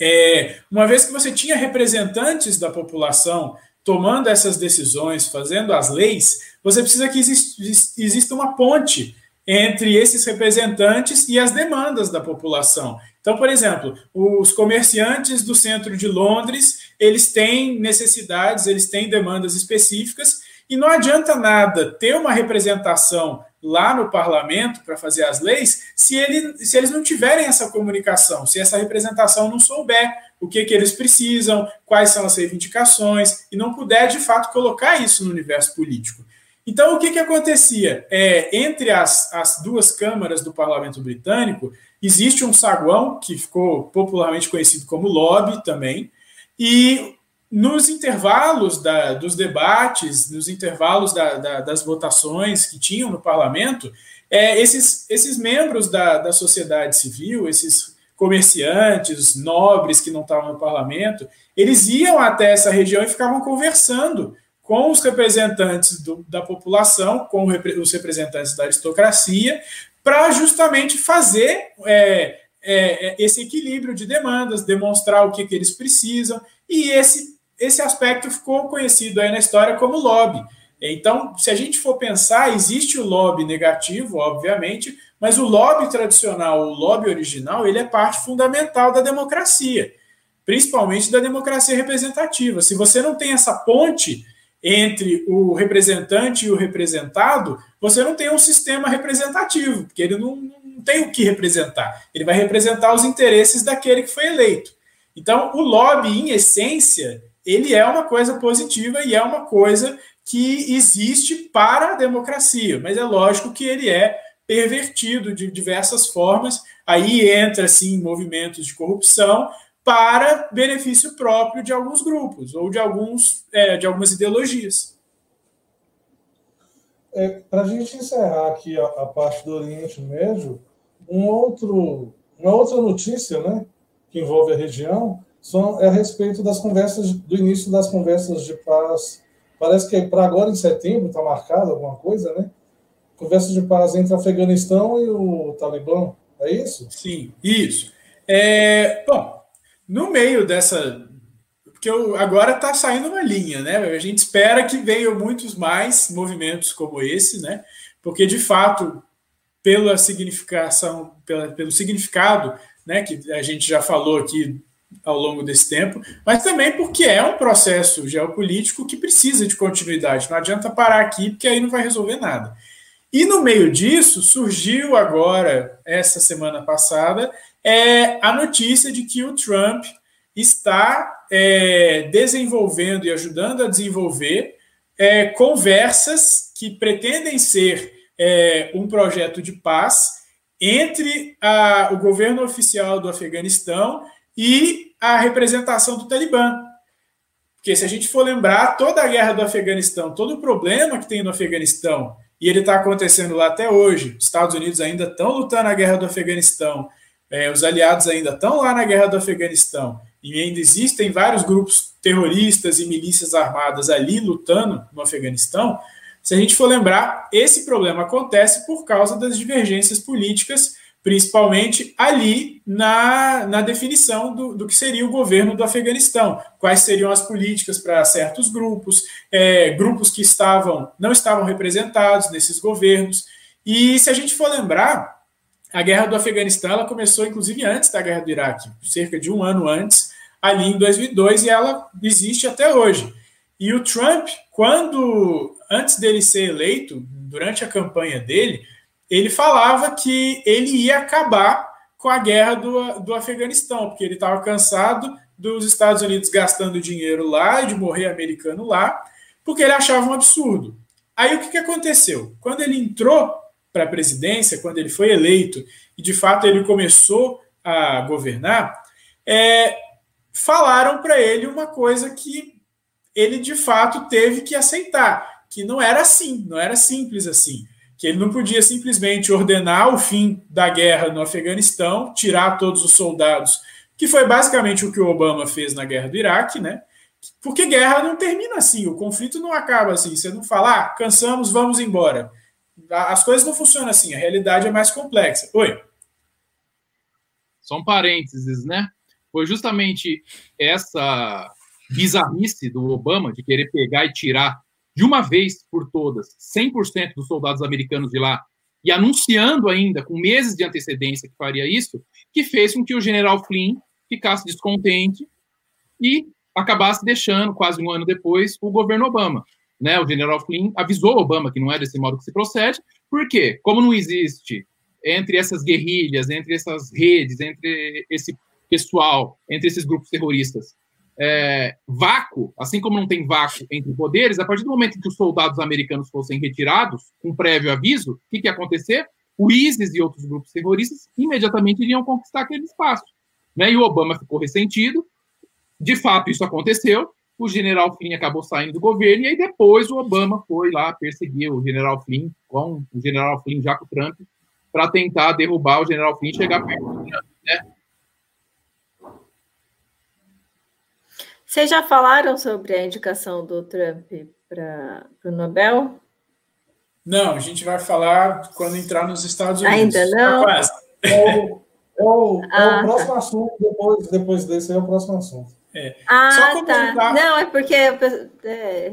É, uma vez que você tinha representantes da população tomando essas decisões, fazendo as leis, você precisa que exista uma ponte entre esses representantes e as demandas da população. Então, por exemplo, os comerciantes do centro de Londres, eles têm necessidades, eles têm demandas específicas, e não adianta nada ter uma representação lá no parlamento para fazer as leis se, ele, se eles não tiverem essa comunicação, se essa representação não souber o que, que eles precisam, quais são as reivindicações, e não puder, de fato, colocar isso no universo político. Então, o que, que acontecia? É, entre as, as duas câmaras do parlamento britânico, existe um saguão, que ficou popularmente conhecido como lobby também, e nos intervalos da, dos debates, nos intervalos da, da, das votações que tinham no parlamento, é, esses, esses membros da, da sociedade civil, esses comerciantes, nobres que não estavam no parlamento, eles iam até essa região e ficavam conversando com os representantes do, da população, com os representantes da aristocracia, para justamente fazer é, é, esse equilíbrio de demandas, demonstrar o que, que eles precisam, e esse esse aspecto ficou conhecido aí na história como lobby. Então, se a gente for pensar, existe o lobby negativo, obviamente, mas o lobby tradicional, o lobby original, ele é parte fundamental da democracia, principalmente da democracia representativa. Se você não tem essa ponte entre o representante e o representado, você não tem um sistema representativo, porque ele não, não tem o que representar. Ele vai representar os interesses daquele que foi eleito. Então, o lobby, em essência, ele é uma coisa positiva e é uma coisa que existe para a democracia, mas é lógico que ele é pervertido de diversas formas. Aí entra sim movimentos de corrupção para benefício próprio de alguns grupos ou de alguns é, de algumas ideologias. É, para a gente encerrar aqui a, a, parte do Oriente Médio, um outro, uma outra notícia, né, que envolve a região são é a respeito das conversas, do início das conversas de paz. Parece que para agora, em setembro, está marcado alguma coisa, né? Conversas de paz entre o Afeganistão e o Talibã, é isso? Sim, isso. É, bom, no meio dessa. Porque eu, agora está saindo uma linha, né? A gente espera que venham muitos mais movimentos como esse, né? Porque, de fato, pela significação, pela, pelo significado, né, que a gente já falou aqui ao longo desse tempo, mas também porque é um processo geopolítico que precisa de continuidade. Não adianta parar aqui, porque aí não vai resolver nada. E no meio disso, surgiu agora, essa semana passada, é, a notícia de que o Trump está é, desenvolvendo e ajudando a desenvolver é, conversas que pretendem ser é, um projeto de paz entre a, o governo oficial do Afeganistão e a representação do Talibã. Porque se a gente for lembrar, toda a guerra do Afeganistão, todo o problema que tem no Afeganistão, e ele está acontecendo lá até hoje, os Estados Unidos ainda estão lutando a guerra do Afeganistão, é, os aliados ainda estão lá na guerra do Afeganistão, e ainda existem vários grupos terroristas e milícias armadas ali lutando no Afeganistão. Se a gente for lembrar, esse problema acontece por causa das divergências políticas principalmente ali na, na definição do, do que seria o governo do Afeganistão, quais seriam as políticas para certos grupos, é, grupos que estavam não estavam representados nesses governos. E se a gente for lembrar, a guerra do Afeganistão ela começou inclusive antes da guerra do Iraque, cerca de um ano antes, ali em 2002, e ela existe até hoje. E o Trump, quando antes dele ser eleito, durante a campanha dele, ele falava que ele ia acabar com a guerra do, do Afeganistão, porque ele estava cansado dos Estados Unidos gastando dinheiro lá e de morrer americano lá, porque ele achava um absurdo. Aí o que, que aconteceu? Quando ele entrou para a presidência, quando ele foi eleito e de fato ele começou a governar, é, falaram para ele uma coisa que ele de fato teve que aceitar, que não era assim, não era simples assim que ele não podia simplesmente ordenar o fim da guerra no Afeganistão, tirar todos os soldados, que foi basicamente o que o Obama fez na guerra do Iraque, né? Porque guerra não termina assim, o conflito não acaba assim. Você não fala, ah, cansamos, vamos embora. As coisas não funcionam assim, a realidade é mais complexa. Oi. Só um parênteses, né? Foi justamente essa bizarrice do Obama de querer pegar e tirar de uma vez por todas 100% dos soldados americanos de lá e anunciando ainda com meses de antecedência que faria isso, que fez com que o general Flynn ficasse descontente e acabasse deixando, quase um ano depois, o governo Obama. Né? O general Flynn avisou Obama que não é desse modo que se procede, porque, como não existe entre essas guerrilhas, entre essas redes, entre esse pessoal, entre esses grupos terroristas, é, vácuo, assim como não tem vácuo entre poderes, a partir do momento que os soldados americanos fossem retirados, com prévio aviso, o que, que ia acontecer? O ISIS e outros grupos terroristas imediatamente iriam conquistar aquele espaço. Né? E o Obama ficou ressentido. De fato, isso aconteceu. O general Flynn acabou saindo do governo, e aí depois o Obama foi lá perseguir o general Flynn, com o general Flynn já com o Trump, para tentar derrubar o general Flynn e chegar perto do Trump. Né? Vocês já falaram sobre a indicação do Trump para o Nobel? Não, a gente vai falar quando entrar nos Estados Unidos. Ainda não? Tá é o, é o, é ah, o próximo tá. assunto, depois, depois desse é o próximo assunto. É. Ah, tá. Não, é porque. É...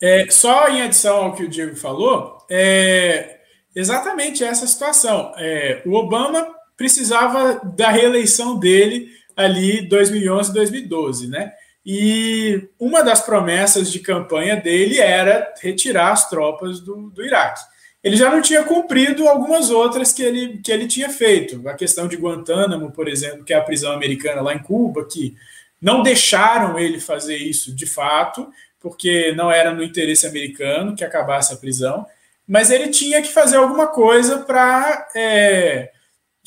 É, só em adição ao que o Diego falou, é exatamente essa situação. É, o Obama precisava da reeleição dele ali 2011 2012, né? E uma das promessas de campanha dele era retirar as tropas do, do Iraque. Ele já não tinha cumprido algumas outras que ele, que ele tinha feito. A questão de Guantánamo, por exemplo, que é a prisão americana lá em Cuba, que não deixaram ele fazer isso de fato, porque não era no interesse americano que acabasse a prisão, mas ele tinha que fazer alguma coisa para é,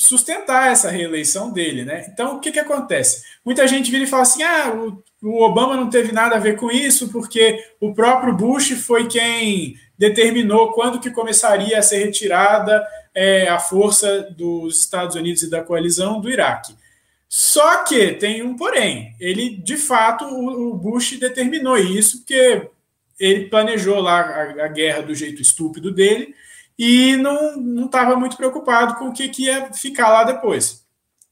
sustentar essa reeleição dele, né? Então, o que, que acontece? Muita gente vira e fala assim: ah, o, o, Obama não teve nada a ver com isso, porque o próprio Bush foi quem determinou quando que começaria a ser retirada é, a força dos Estados Unidos e da coalizão do Iraque. Só que tem um porém. Ele, de fato, o, o Bush determinou isso, porque ele planejou lá a, a guerra do jeito estúpido dele e não estava muito preocupado com o que, que ia ficar lá depois.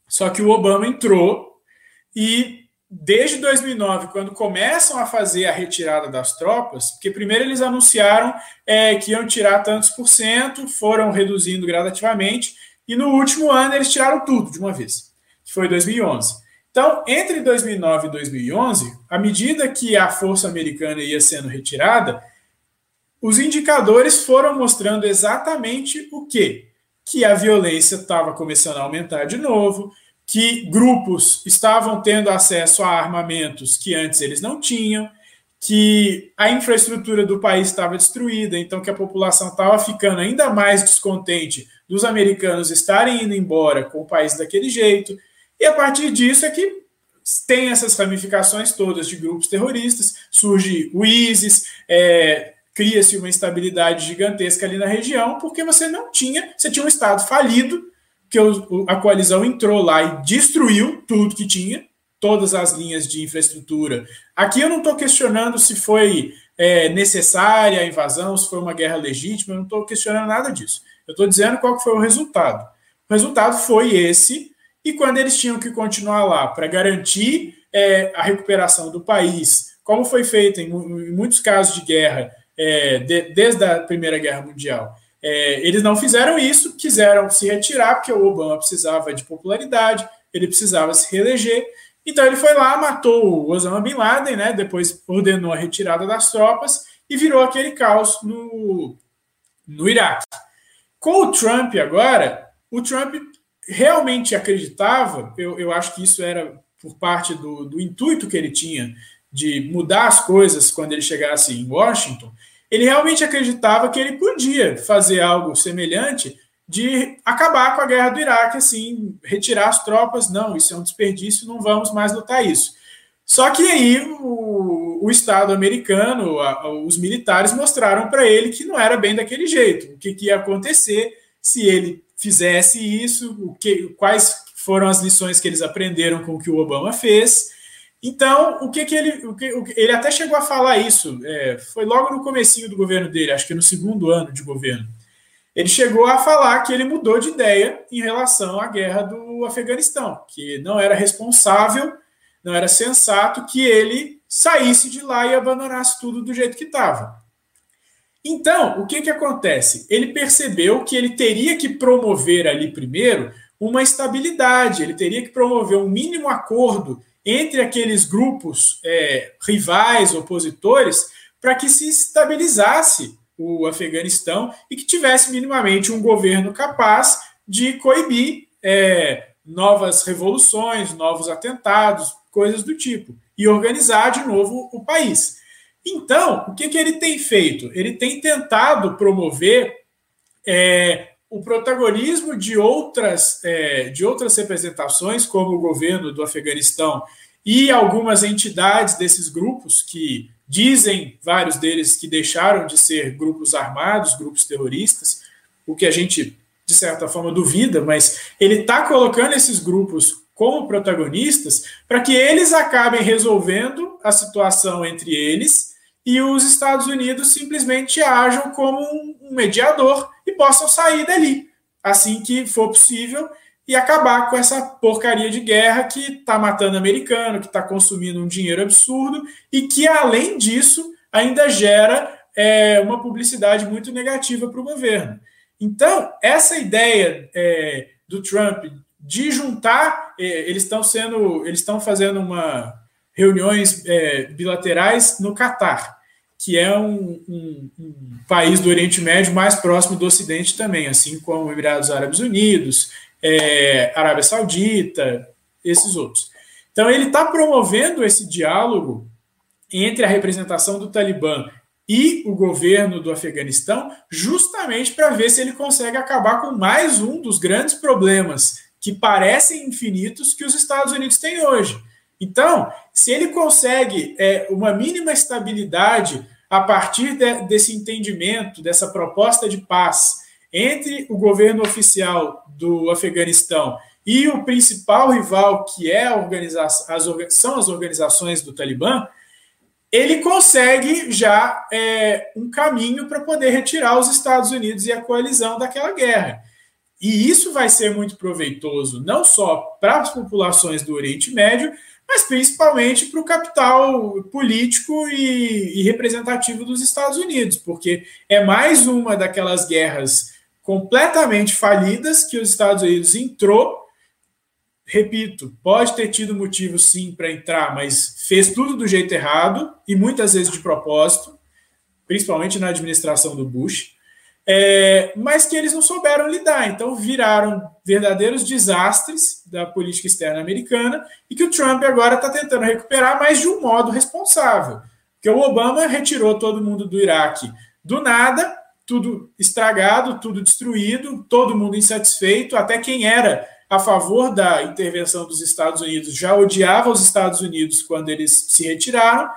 Só que o Obama entrou e desde 2009, quando começam a fazer a retirada das tropas, porque primeiro eles anunciaram é, que iam tirar tantos por cento, foram reduzindo gradativamente, e no último ano eles tiraram tudo de uma vez. que foi 2011. Então, entre 2009 e 2011, à medida que a força americana ia sendo retirada, os indicadores foram mostrando exatamente o quê? Que a violência estava começando a aumentar de novo, que grupos estavam tendo acesso a armamentos que antes eles não tinham, que a infraestrutura do país estava destruída, então que a população estava ficando ainda mais descontente dos americanos estarem indo embora com o país daquele jeito. E a partir disso é que tem essas ramificações todas de grupos terroristas, surge o ISIS, é, cria-se uma instabilidade gigantesca ali na região, porque você não tinha, você tinha um Estado falido, que a coalizão entrou lá e destruiu tudo que tinha, todas as linhas de infraestrutura. Aqui eu não estou questionando se foi é, necessária a invasão, se foi uma guerra legítima, eu não estou questionando nada disso. Eu estou dizendo qual foi o resultado. O resultado foi esse, e quando eles tinham que continuar lá para garantir é, a recuperação do país, como foi feito em, em muitos casos de guerra, é, de, desde a Primeira Guerra Mundial, é, eles não fizeram isso, quiseram se retirar, porque o Obama precisava de popularidade, ele precisava se reeleger, então ele foi lá, matou o Osama Bin Laden, né? Depois ordenou a retirada das tropas e virou aquele caos no, no Iraque. Com o Trump agora, o Trump realmente acreditava, eu, eu acho que isso era por parte do, do intuito que ele tinha de mudar as coisas quando ele chegasse em Washington, ele realmente acreditava que ele podia fazer algo semelhante de acabar com a guerra do Iraque, assim, retirar as tropas, não, isso é um desperdício, não vamos mais lutar isso. Só que aí o, o Estado americano, a, os militares mostraram para ele que não era bem daquele jeito, o que, que, ia acontecer se ele fizesse isso, o que, quais foram as lições que eles aprenderam com o que o Obama fez. Então, o que, que ele. O que, ele até chegou a falar isso, é, foi logo no comecinho do governo dele, acho que no segundo ano de governo ele chegou a falar que ele mudou de ideia em relação à guerra do Afeganistão, que não era responsável, não era sensato que ele saísse de lá e abandonasse tudo do jeito que estava. Então, o que, que acontece? Ele percebeu que ele teria que promover ali primeiro uma estabilidade, ele teria que promover um mínimo acordo entre aqueles grupos é, rivais, opositores, para que se estabilizasse o Afeganistão e que tivesse minimamente um governo capaz de coibir é, novas revoluções, novos atentados, coisas do tipo, e organizar de novo o país. Então, o que, que ele tem feito? Ele tem tentado promover é, o protagonismo de outras, é, de outras representações, como o governo do Afeganistão e algumas entidades desses grupos que Dizem vários deles que deixaram de ser grupos armados, grupos terroristas, o que a gente, de certa forma, duvida, mas ele está colocando esses grupos como protagonistas para que eles acabem resolvendo a situação entre eles e os Estados Unidos simplesmente ajam como um mediador e possam sair dali assim que for possível e acabar com essa porcaria de guerra que está matando americano, que está consumindo um dinheiro absurdo e que, além disso, ainda gera é, uma publicidade muito negativa para o governo. Então, essa ideia é, do Trump de juntar, é, eles estão sendo, eles estão fazendo uma reuniões é, bilaterais no Catar, que é um, um, um, país do Oriente Médio mais próximo do Ocidente também, assim como Emirados Árabes Unidos, é, Arábia Saudita, esses outros. Então, ele está promovendo esse diálogo entre a representação do Talibã e o governo do Afeganistão, justamente para ver se ele consegue acabar com mais um dos grandes problemas que parecem infinitos que os Estados Unidos têm hoje. Então, se ele consegue é, uma mínima estabilidade a partir de, desse entendimento, dessa proposta de paz entre o governo oficial do Afeganistão e o principal rival, que é as, são as organizações do Talibã, ele consegue já é, um caminho para poder retirar os Estados Unidos e a coalizão daquela guerra. E isso vai ser muito proveitoso, não só para as populações do Oriente Médio, mas principalmente para o capital político e, e representativo dos Estados Unidos, porque é mais uma daquelas guerras completamente falidas que os Estados Unidos entrou, repito, pode ter tido motivo sim para entrar, mas fez tudo do jeito errado e muitas vezes de propósito, principalmente na administração do Bush é, mas que eles não souberam lidar, então viraram verdadeiros desastres da política externa americana e que o Trump agora está tentando recuperar, mas de um modo responsável. Porque o Obama retirou todo mundo do Iraque do nada, tudo estragado, tudo destruído, todo mundo insatisfeito, até quem era a favor da intervenção dos Estados Unidos já odiava os Estados Unidos quando eles se retiraram,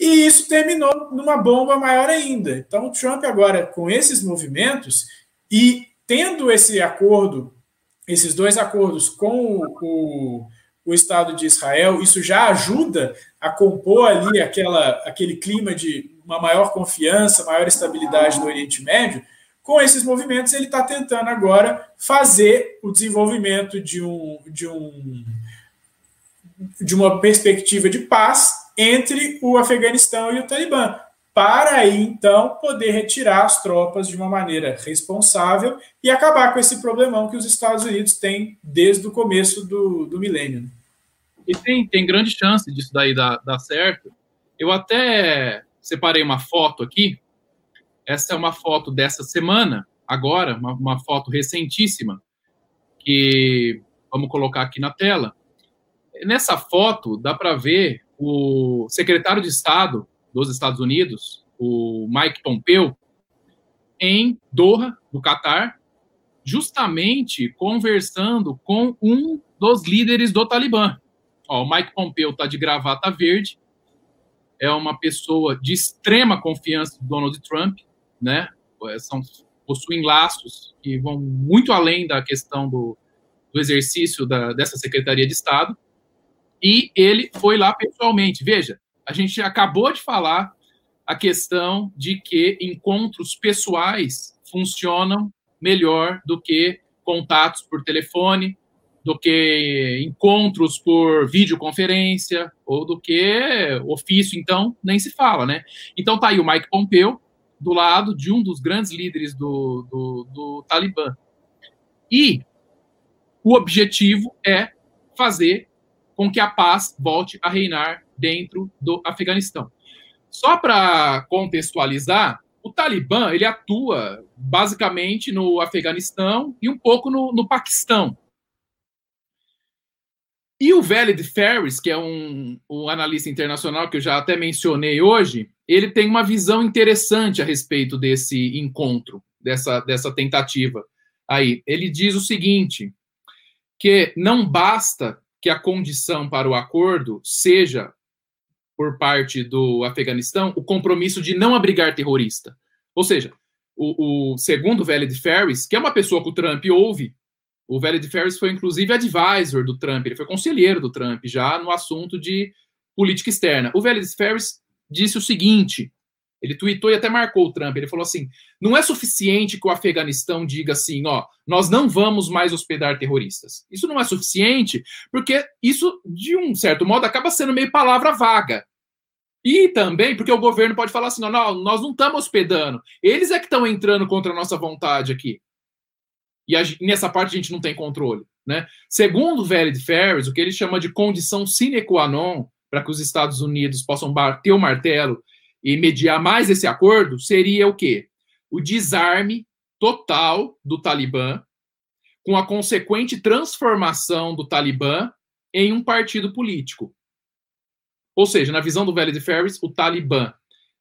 e isso terminou numa bomba maior ainda. Então, o Trump agora, com esses movimentos e tendo esse acordo, esses dois acordos com o, o, o Estado de Israel, isso já ajuda a compor ali aquela, aquele clima de uma maior confiança, maior estabilidade no Oriente Médio. Com esses movimentos, ele está tentando agora fazer o desenvolvimento de um, de um de uma perspectiva de paz entre o Afeganistão e o Talibã, para aí então poder retirar as tropas de uma maneira responsável e acabar com esse problemão que os Estados Unidos têm desde o começo do, do milênio. E tem, tem grande chance disso daí dar, dar certo. Eu até separei uma foto aqui. Essa é uma foto dessa semana, agora, uma, uma foto recentíssima, que vamos colocar aqui na tela. Nessa foto dá para ver o secretário de Estado dos Estados Unidos, o Mike Pompeo, em Doha, no Catar, justamente conversando com um dos líderes do Talibã. Ó, o Mike Pompeo está de gravata verde, é uma pessoa de extrema confiança do Donald Trump, né? São, possuem laços que vão muito além da questão do, do exercício da, dessa Secretaria de Estado e ele foi lá pessoalmente. Veja, a gente acabou de falar a questão de que encontros pessoais funcionam melhor do que contatos por telefone, do que encontros por videoconferência, ou do que ofício, então, nem se fala, né? Então tá aí o Mike Pompeo, do lado de um dos grandes líderes do, do, do Talibã. E o objetivo é fazer com que a paz volte a reinar dentro do Afeganistão. Só para contextualizar, o Talibã ele atua basicamente no Afeganistão e um pouco no, no Paquistão. E o Veled Ferris, que é um, um, analista internacional que eu já até mencionei hoje, ele tem uma visão interessante a respeito desse encontro, dessa, dessa tentativa. Aí, ele diz o seguinte: que não basta que a condição para o acordo seja, por parte do Afeganistão, o compromisso de não abrigar terrorista. Ou seja, o, o segundo Veled Ferris, que é uma pessoa que o Trump ouve, o Veled Ferris foi inclusive advisor do Trump, ele foi conselheiro do Trump já no assunto de política externa. O Veled Ferris disse o seguinte: ele tweetou e até marcou o Trump. Ele falou assim: não é suficiente que o Afeganistão diga assim, ó, nós não vamos mais hospedar terroristas. Isso não é suficiente, porque isso, de um certo modo, acaba sendo meio palavra vaga. E também porque o governo pode falar assim: não, não nós não estamos hospedando. Eles é que estão entrando contra a nossa vontade aqui. E a, nessa parte a gente não tem controle. Né? Segundo o Veled Ferris, o que ele chama de condição sine qua non para que os Estados Unidos possam bater o martelo e mediar mais esse acordo seria o quê? O desarme total do Talibã, com a consequente transformação do Talibã em um partido político. Ou seja, na visão do Velho de Ferris, o Talibã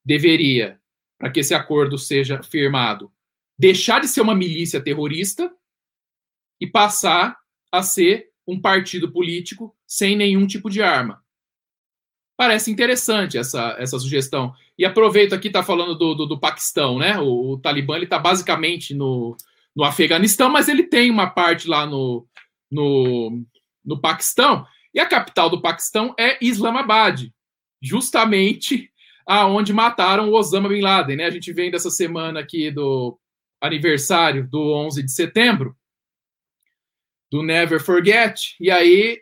deveria, para que esse acordo seja firmado, deixar de ser uma milícia terrorista e passar a ser um partido político sem nenhum tipo de arma. Parece interessante essa, essa sugestão. E aproveito aqui, está falando do, do, do, Paquistão, né? O, o Talibã está basicamente no, no Afeganistão, mas ele tem uma parte lá no, no, no Paquistão. E a capital do Paquistão é Islamabad, justamente aonde mataram o Osama Bin Laden, né? A gente vem dessa semana aqui do aniversário do 11 de setembro, do Never Forget, e aí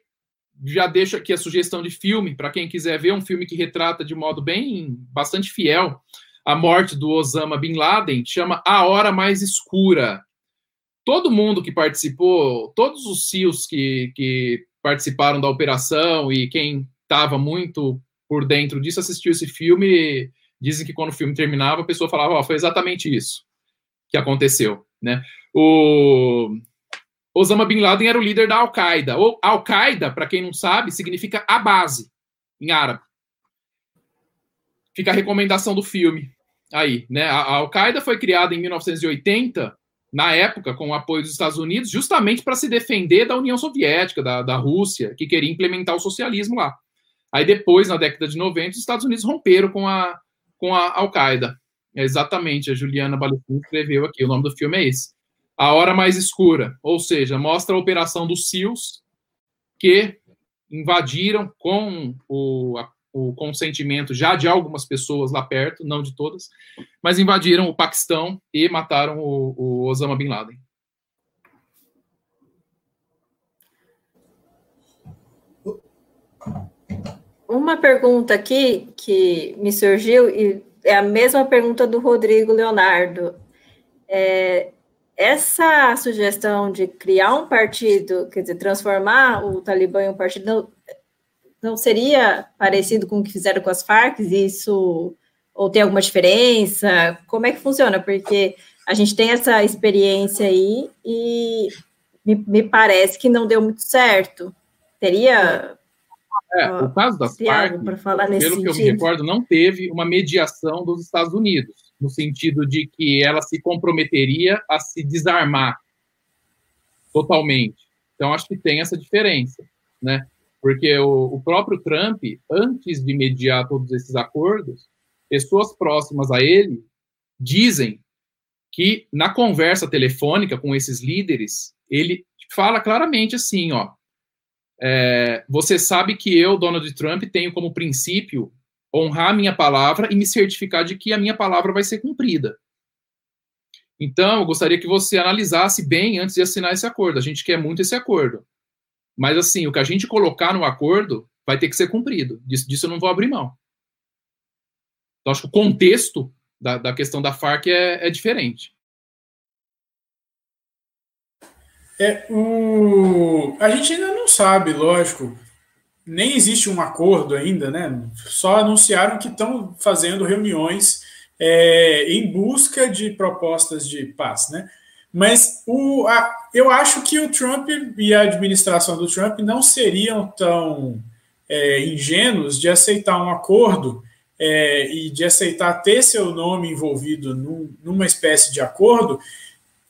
já deixo aqui a sugestão de filme para quem quiser ver um filme que retrata de modo bem bastante fiel a morte do Osama bin Laden, chama A Hora Mais Escura. Todo mundo que participou, todos os CIOs que, que participaram da operação e quem estava muito por dentro disso assistiu esse filme. Dizem que quando o filme terminava, a pessoa falava: oh, foi exatamente isso que aconteceu. Né? O Osama Bin Laden era o líder da Al-Qaeda. Al-Qaeda, para quem não sabe, significa a base em árabe. Fica a recomendação do filme aí, né? A Al-Qaeda foi criada em 1980, na época, com o apoio dos Estados Unidos, justamente para se defender da União Soviética, da, da Rússia, que queria implementar o socialismo lá. Aí depois, na década de 90, os Estados Unidos romperam com a, com a Al-Qaeda. É exatamente, a Juliana Balestrin escreveu aqui, o nome do filme é esse. A Hora Mais Escura, ou seja, mostra a operação dos SEALs que invadiram com o, a, o consentimento já de algumas pessoas lá perto, não de todas, mas invadiram o Paquistão e mataram o, o Osama Bin Laden. Uma pergunta aqui que me surgiu, e é a mesma pergunta do Rodrigo Leonardo. É, essa sugestão de criar um partido, quer dizer, transformar o Talibã em um partido, não, não seria parecido com o que fizeram com as Farc? Isso ou tem alguma diferença? Como é que funciona? Porque a gente tem essa experiência aí e me, me parece que não deu muito certo. Teria é, o caso das Farc, pelo sentido. que eu me recordo, não teve uma mediação dos Estados Unidos, no sentido de que ela se comprometeria a se desarmar totalmente. Então, acho que tem essa diferença, né? Porque o, o próprio Trump, antes de mediar todos esses acordos, pessoas próximas a ele dizem que na conversa telefônica com esses líderes, ele fala claramente assim, ó, é, você sabe que eu, Donald Trump, tenho como princípio honrar a minha palavra e me certificar de que a minha palavra vai ser cumprida. Então, eu gostaria que você analisasse bem antes de assinar esse acordo. A gente quer muito esse acordo. Mas, assim, o que a gente colocar no acordo vai ter que ser cumprido. Disso, disso eu não vou abrir mão. Então, acho que o contexto da, da questão da FARC é, é diferente. É, o... A gente ainda não sabe, lógico. Nem existe um acordo ainda, né? Só anunciaram que estão fazendo reuniões é, em busca de propostas de paz, né? Mas o, a, eu acho que o Trump e a administração do Trump não seriam tão é, ingênuos de aceitar um acordo é, e de aceitar ter seu nome envolvido num, numa espécie de acordo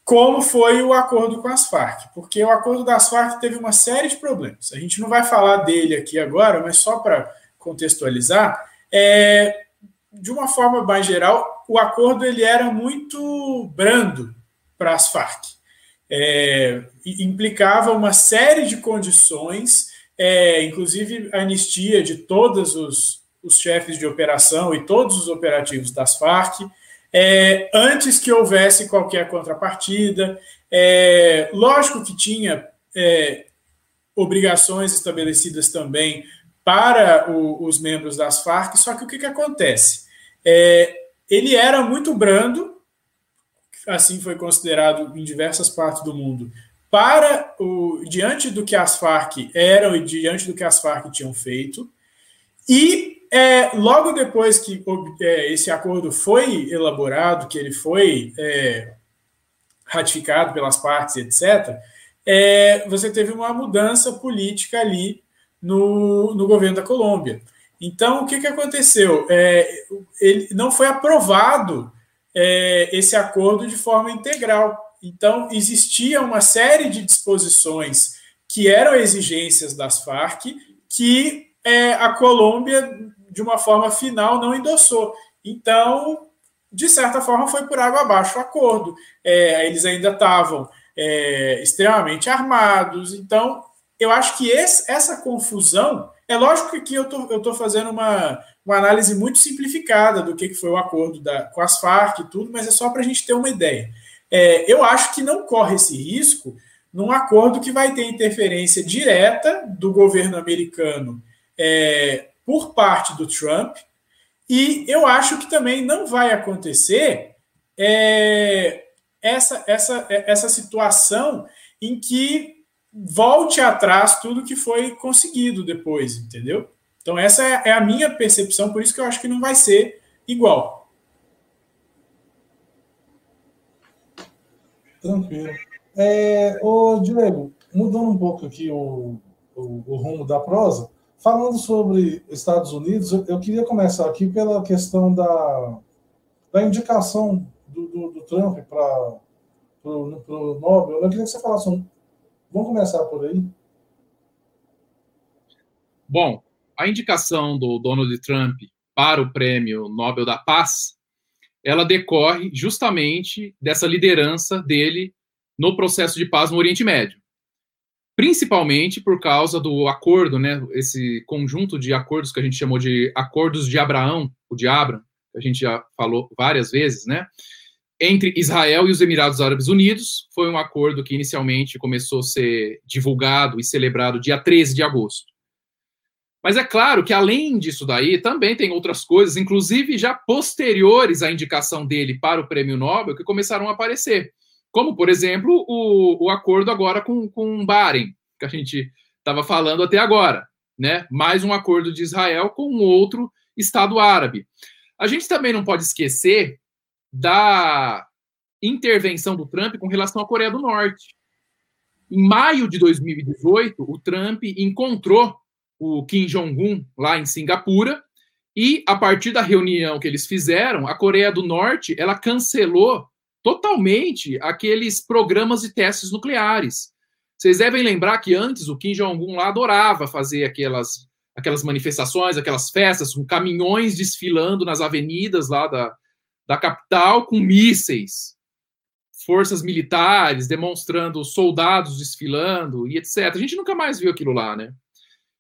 como foi o acordo com as Farc, porque o acordo das Farc teve uma série de problemas. A gente não vai falar dele aqui agora, mas só para contextualizar, é, de uma forma mais geral, o acordo ele era muito brando para as Farc. É, implicava uma série de condições, é, inclusive anistia de todos os, os chefes de operação e todos os operativos das Farc, é, antes que houvesse qualquer contrapartida. É, lógico que tinha é, obrigações estabelecidas também para o, os membros das Farc, só que o que, que acontece? É, ele era muito brando, assim foi considerado em diversas partes do mundo, para o diante do que as Farc eram e diante do que as Farc tinham feito, e é, logo depois que é, esse acordo foi elaborado, que ele foi é, ratificado pelas partes, etc., é, você teve uma mudança política ali no, no governo da Colômbia. Então, o que, que aconteceu? É, ele não foi aprovado é, esse acordo de forma integral. Então, existia uma série de disposições que eram exigências das Farc que é, a Colômbia de uma forma final, não endossou. Então, de certa forma, foi por água abaixo o acordo. É, eles ainda estavam é, extremamente armados. Então, eu acho que esse, essa confusão. É lógico que aqui eu tô, estou tô fazendo uma, uma análise muito simplificada do que, que foi o acordo da, com as Farc e tudo, mas é só para a gente ter uma ideia. É, eu acho que não corre esse risco num acordo que vai ter interferência direta do governo americano é, por parte do Trump, e eu acho que também não vai acontecer é, essa, essa, essa situação em que volte atrás tudo que foi conseguido depois, entendeu? Então, essa é, é a minha percepção, por isso que eu acho que não vai ser igual. Tranquilo. É, ô, Diego, mudando um pouco aqui o, o, o, rumo da prosa, falando sobre Estados Unidos, eu, queria começar aqui pela questão da, da indicação do, do, do Trump para o Nobel. Eu queria que você falasse. Um, vamos começar por aí. Bom, a indicação do Donald Trump para o Prêmio Nobel da Paz, ela decorre justamente dessa liderança dele no processo de paz no Oriente Médio. Principalmente por causa do acordo, né, esse conjunto de acordos que a gente chamou de acordos de Abraão, o de Abraham, que a gente já falou várias vezes, né, entre Israel e os Emirados Árabes Unidos. Foi um acordo que inicialmente começou a ser divulgado e celebrado dia 13 de agosto. Mas é claro que, além disso daí, também tem outras coisas, inclusive já posteriores à indicação dele para o prêmio Nobel, que começaram a aparecer. Como, por exemplo, o, o acordo agora com, com Bahrein, que a gente estava falando até agora. Né? Mais um acordo de Israel com outro Estado árabe. A gente também não pode esquecer da intervenção do Trump com relação à Coreia do Norte. Em maio de 2018, o Trump encontrou o Kim Jong-un lá em Singapura, e a partir da reunião que eles fizeram, a Coreia do Norte ela cancelou totalmente aqueles programas de testes nucleares. Vocês devem lembrar que antes o Kim Jong-un lá adorava fazer aquelas, aquelas manifestações, aquelas festas com caminhões desfilando nas avenidas lá da, da capital com mísseis, forças militares demonstrando soldados desfilando e etc. A gente nunca mais viu aquilo lá, né?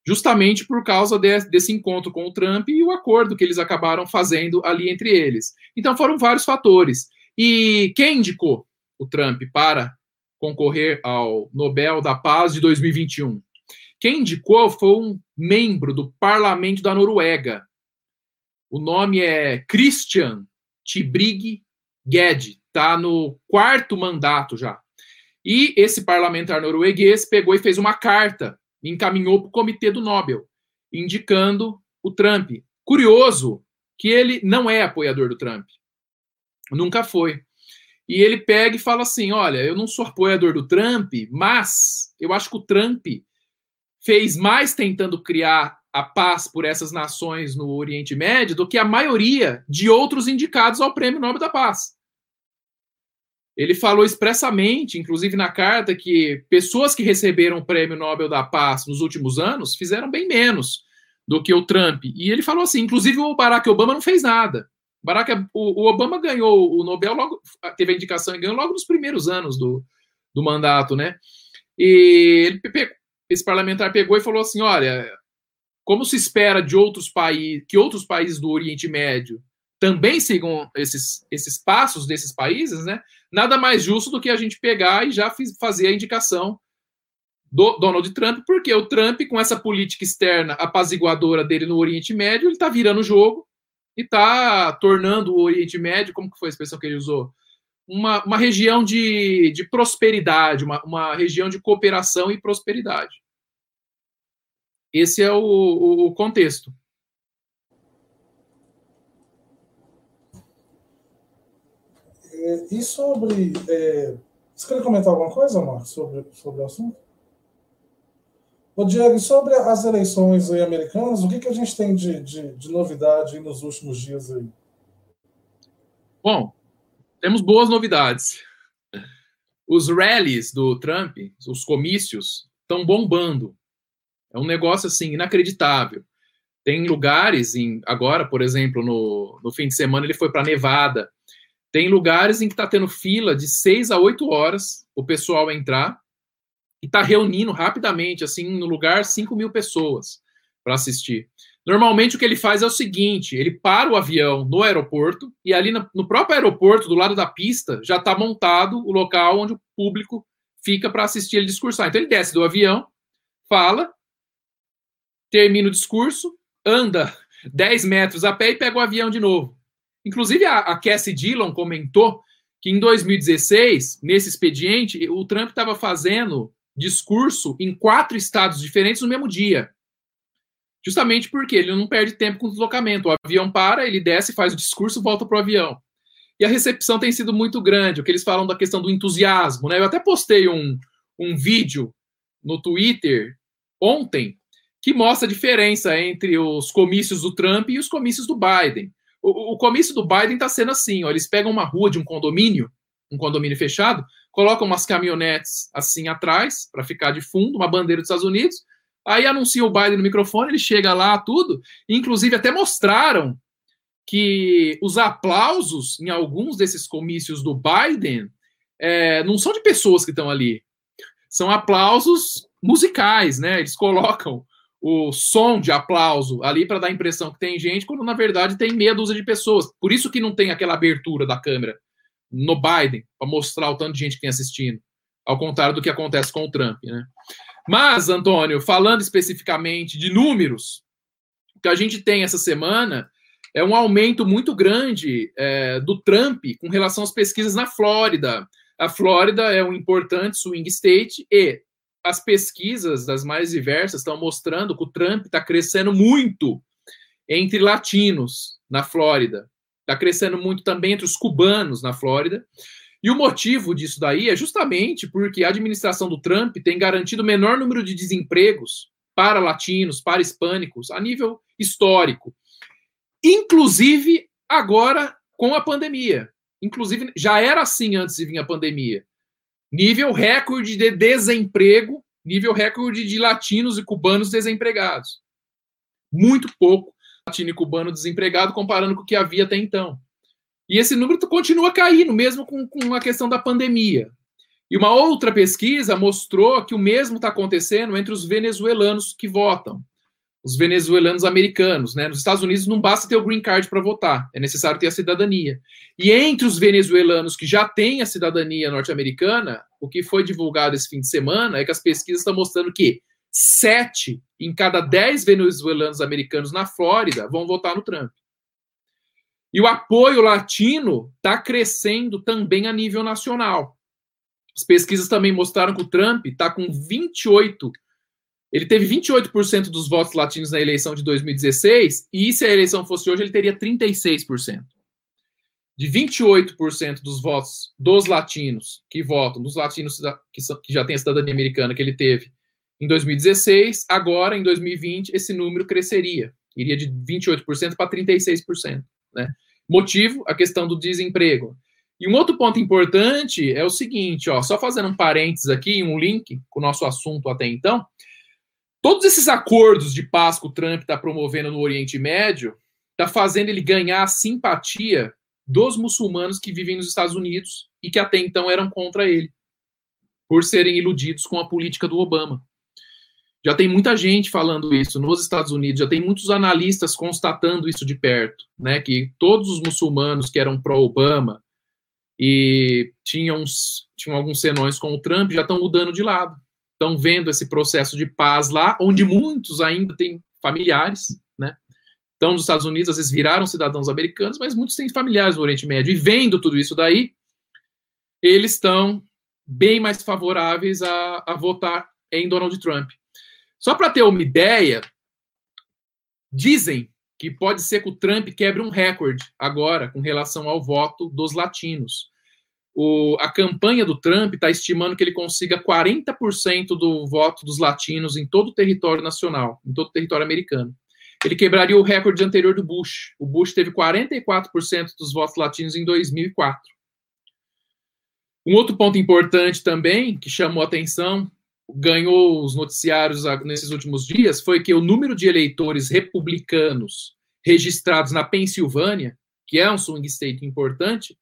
justamente por causa de, desse encontro com o Trump e o acordo que eles acabaram fazendo ali entre eles. Então foram vários fatores. E quem indicou o Trump para concorrer ao Nobel da Paz de 2021? Quem indicou foi um membro do parlamento da Noruega. O nome é Christian Tibrig Ged, está no quarto mandato já. E esse parlamentar norueguês pegou e fez uma carta encaminhou para o comitê do Nobel, indicando o Trump. Curioso que ele não é apoiador do Trump. Nunca foi. E ele pega e fala assim: olha, eu não sou apoiador do Trump, mas eu acho que o Trump fez mais tentando criar a paz por essas nações no Oriente Médio do que a maioria de outros indicados ao Prêmio Nobel da Paz. Ele falou expressamente, inclusive na carta, que pessoas que receberam o Prêmio Nobel da Paz nos últimos anos fizeram bem menos do que o Trump. E ele falou assim, inclusive o Barack Obama não fez nada. Barack, o, o Obama ganhou o Nobel logo, teve a indicação e ganhou logo nos primeiros anos do, do mandato, né? E ele, esse parlamentar pegou e falou assim, olha, como se espera de outros países, que outros países do Oriente Médio também sigam esses, esses passos desses países, né? Nada mais justo do que a gente pegar e já fiz, fazer a indicação do Donald Trump, porque o Trump, com essa política externa apaziguadora dele no Oriente Médio, ele está virando o jogo e está tornando o Oriente Médio, como que foi a expressão que ele usou? Uma, uma região de, de prosperidade, uma, uma região de cooperação e prosperidade. Esse é o, o, contexto. É, e sobre. É, você quer comentar alguma coisa, Marcos, sobre, sobre o assunto? Ô, Diego, sobre as eleições aí americanas, o que, que a gente tem de, de, de novidade nos últimos dias aí? Bom, temos boas novidades. Os rallies do Trump, os comícios, estão bombando. É um negócio assim inacreditável. Tem lugares, em, agora, por exemplo, no, no fim de semana, ele foi para Nevada. Tem lugares em que está tendo fila de seis a oito horas o pessoal entrar e está reunindo rapidamente, assim, no lugar, 5 mil pessoas para assistir. Normalmente o que ele faz é o seguinte: ele para o avião no aeroporto e ali no, no próprio aeroporto, do lado da pista, já está montado o local onde o público fica para assistir ele discursar. Então ele desce do avião, fala, termina o discurso, anda 10 metros a pé e pega o avião de novo. Inclusive, a, a Cassie Dillon comentou que em 2016, nesse expediente, o Trump estava fazendo discurso em quatro estados diferentes no mesmo dia. Justamente porque ele não perde tempo com o deslocamento. O avião para, ele desce, faz o discurso, volta para o avião. E a recepção tem sido muito grande. O que eles falam da questão do entusiasmo, né? Eu até postei um, um vídeo no Twitter ontem que mostra a diferença entre os comícios do Trump e os comícios do Biden. O, o comício do Biden está sendo assim: ó, eles pegam uma rua de um condomínio, um condomínio fechado, colocam umas caminhonetes assim atrás, para ficar de fundo, uma bandeira dos Estados Unidos, aí anuncia o Biden no microfone, ele chega lá, tudo, inclusive até mostraram que os aplausos em alguns desses comícios do Biden é, não são de pessoas que estão ali, são aplausos musicais, né? Eles colocam o som de aplauso ali para dar a impressão que tem gente, quando na verdade tem meia dúzia de pessoas. Por isso que não tem aquela abertura da câmera no Biden para mostrar o tanto de gente que tem assistindo, ao contrário do que acontece com o Trump, né? Mas, Antônio, falando especificamente de números, o que a gente tem essa semana é um aumento muito grande é, do Trump com relação às pesquisas na Flórida. A Flórida é um importante swing state e as pesquisas das mais diversas estão mostrando que o Trump está crescendo muito entre latinos na Flórida. Está crescendo muito também entre os cubanos na Flórida. E o motivo disso daí é justamente porque a administração do Trump tem garantido o menor número de desempregos para latinos, para hispânicos, a nível histórico. Inclusive agora com a pandemia. Inclusive, já era assim antes de vir a pandemia. Nível recorde de desemprego, nível recorde de latinos e cubanos desempregados. Muito pouco latino e cubano desempregado comparando com o que havia até então. E esse número continua caindo, mesmo com, com a questão da pandemia. E uma outra pesquisa mostrou que o mesmo está acontecendo entre os venezuelanos que votam os venezuelanos americanos. Né? Nos Estados Unidos não basta ter o green card para votar, é necessário ter a cidadania. E entre os venezuelanos que já têm a cidadania norte-americana, o que foi divulgado esse fim de semana é que as pesquisas estão mostrando que sete em cada dez venezuelanos americanos na Flórida vão votar no Trump. E o apoio latino está crescendo também a nível nacional. As pesquisas também mostraram que o Trump está com 28 ele teve 28% dos votos latinos na eleição de 2016, e se a eleição fosse hoje, ele teria 36%. De 28% dos votos dos latinos que votam, dos latinos que, são, que já têm a cidadania americana que ele teve em 2016, agora, em 2020, esse número cresceria. Iria de 28% para 36%. Né? Motivo, a questão do desemprego. E um outro ponto importante é o seguinte, ó, só fazendo um parênteses aqui, um link com o nosso assunto até então, Todos esses acordos de paz que o Trump está promovendo no Oriente Médio está fazendo ele ganhar a simpatia dos muçulmanos que vivem nos Estados Unidos e que até então eram contra ele, por serem iludidos com a política do Obama. Já tem muita gente falando isso nos Estados Unidos, já tem muitos analistas constatando isso de perto, né, que todos os muçulmanos que eram pró-Obama e tinham, tinham alguns senões com o Trump já estão mudando de lado estão vendo esse processo de paz lá, onde muitos ainda têm familiares, né? Estão nos Estados Unidos, às vezes viraram cidadãos americanos, mas muitos têm familiares no Oriente Médio. E vendo tudo isso daí, eles estão bem mais favoráveis a, a votar em Donald Trump. Só para ter uma ideia, dizem que pode ser que o Trump quebre um recorde agora com relação ao voto dos latinos o, a campanha do Trump está estimando que ele consiga 40% do voto dos latinos em todo o território nacional, em todo o território americano. Ele quebraria o recorde anterior do Bush. O Bush teve 44% dos votos latinos em 2004. Um outro ponto importante também, que chamou atenção, ganhou os noticiários nesses últimos dias, foi que o número de eleitores republicanos registrados na Pensilvânia, que é um swing state importante,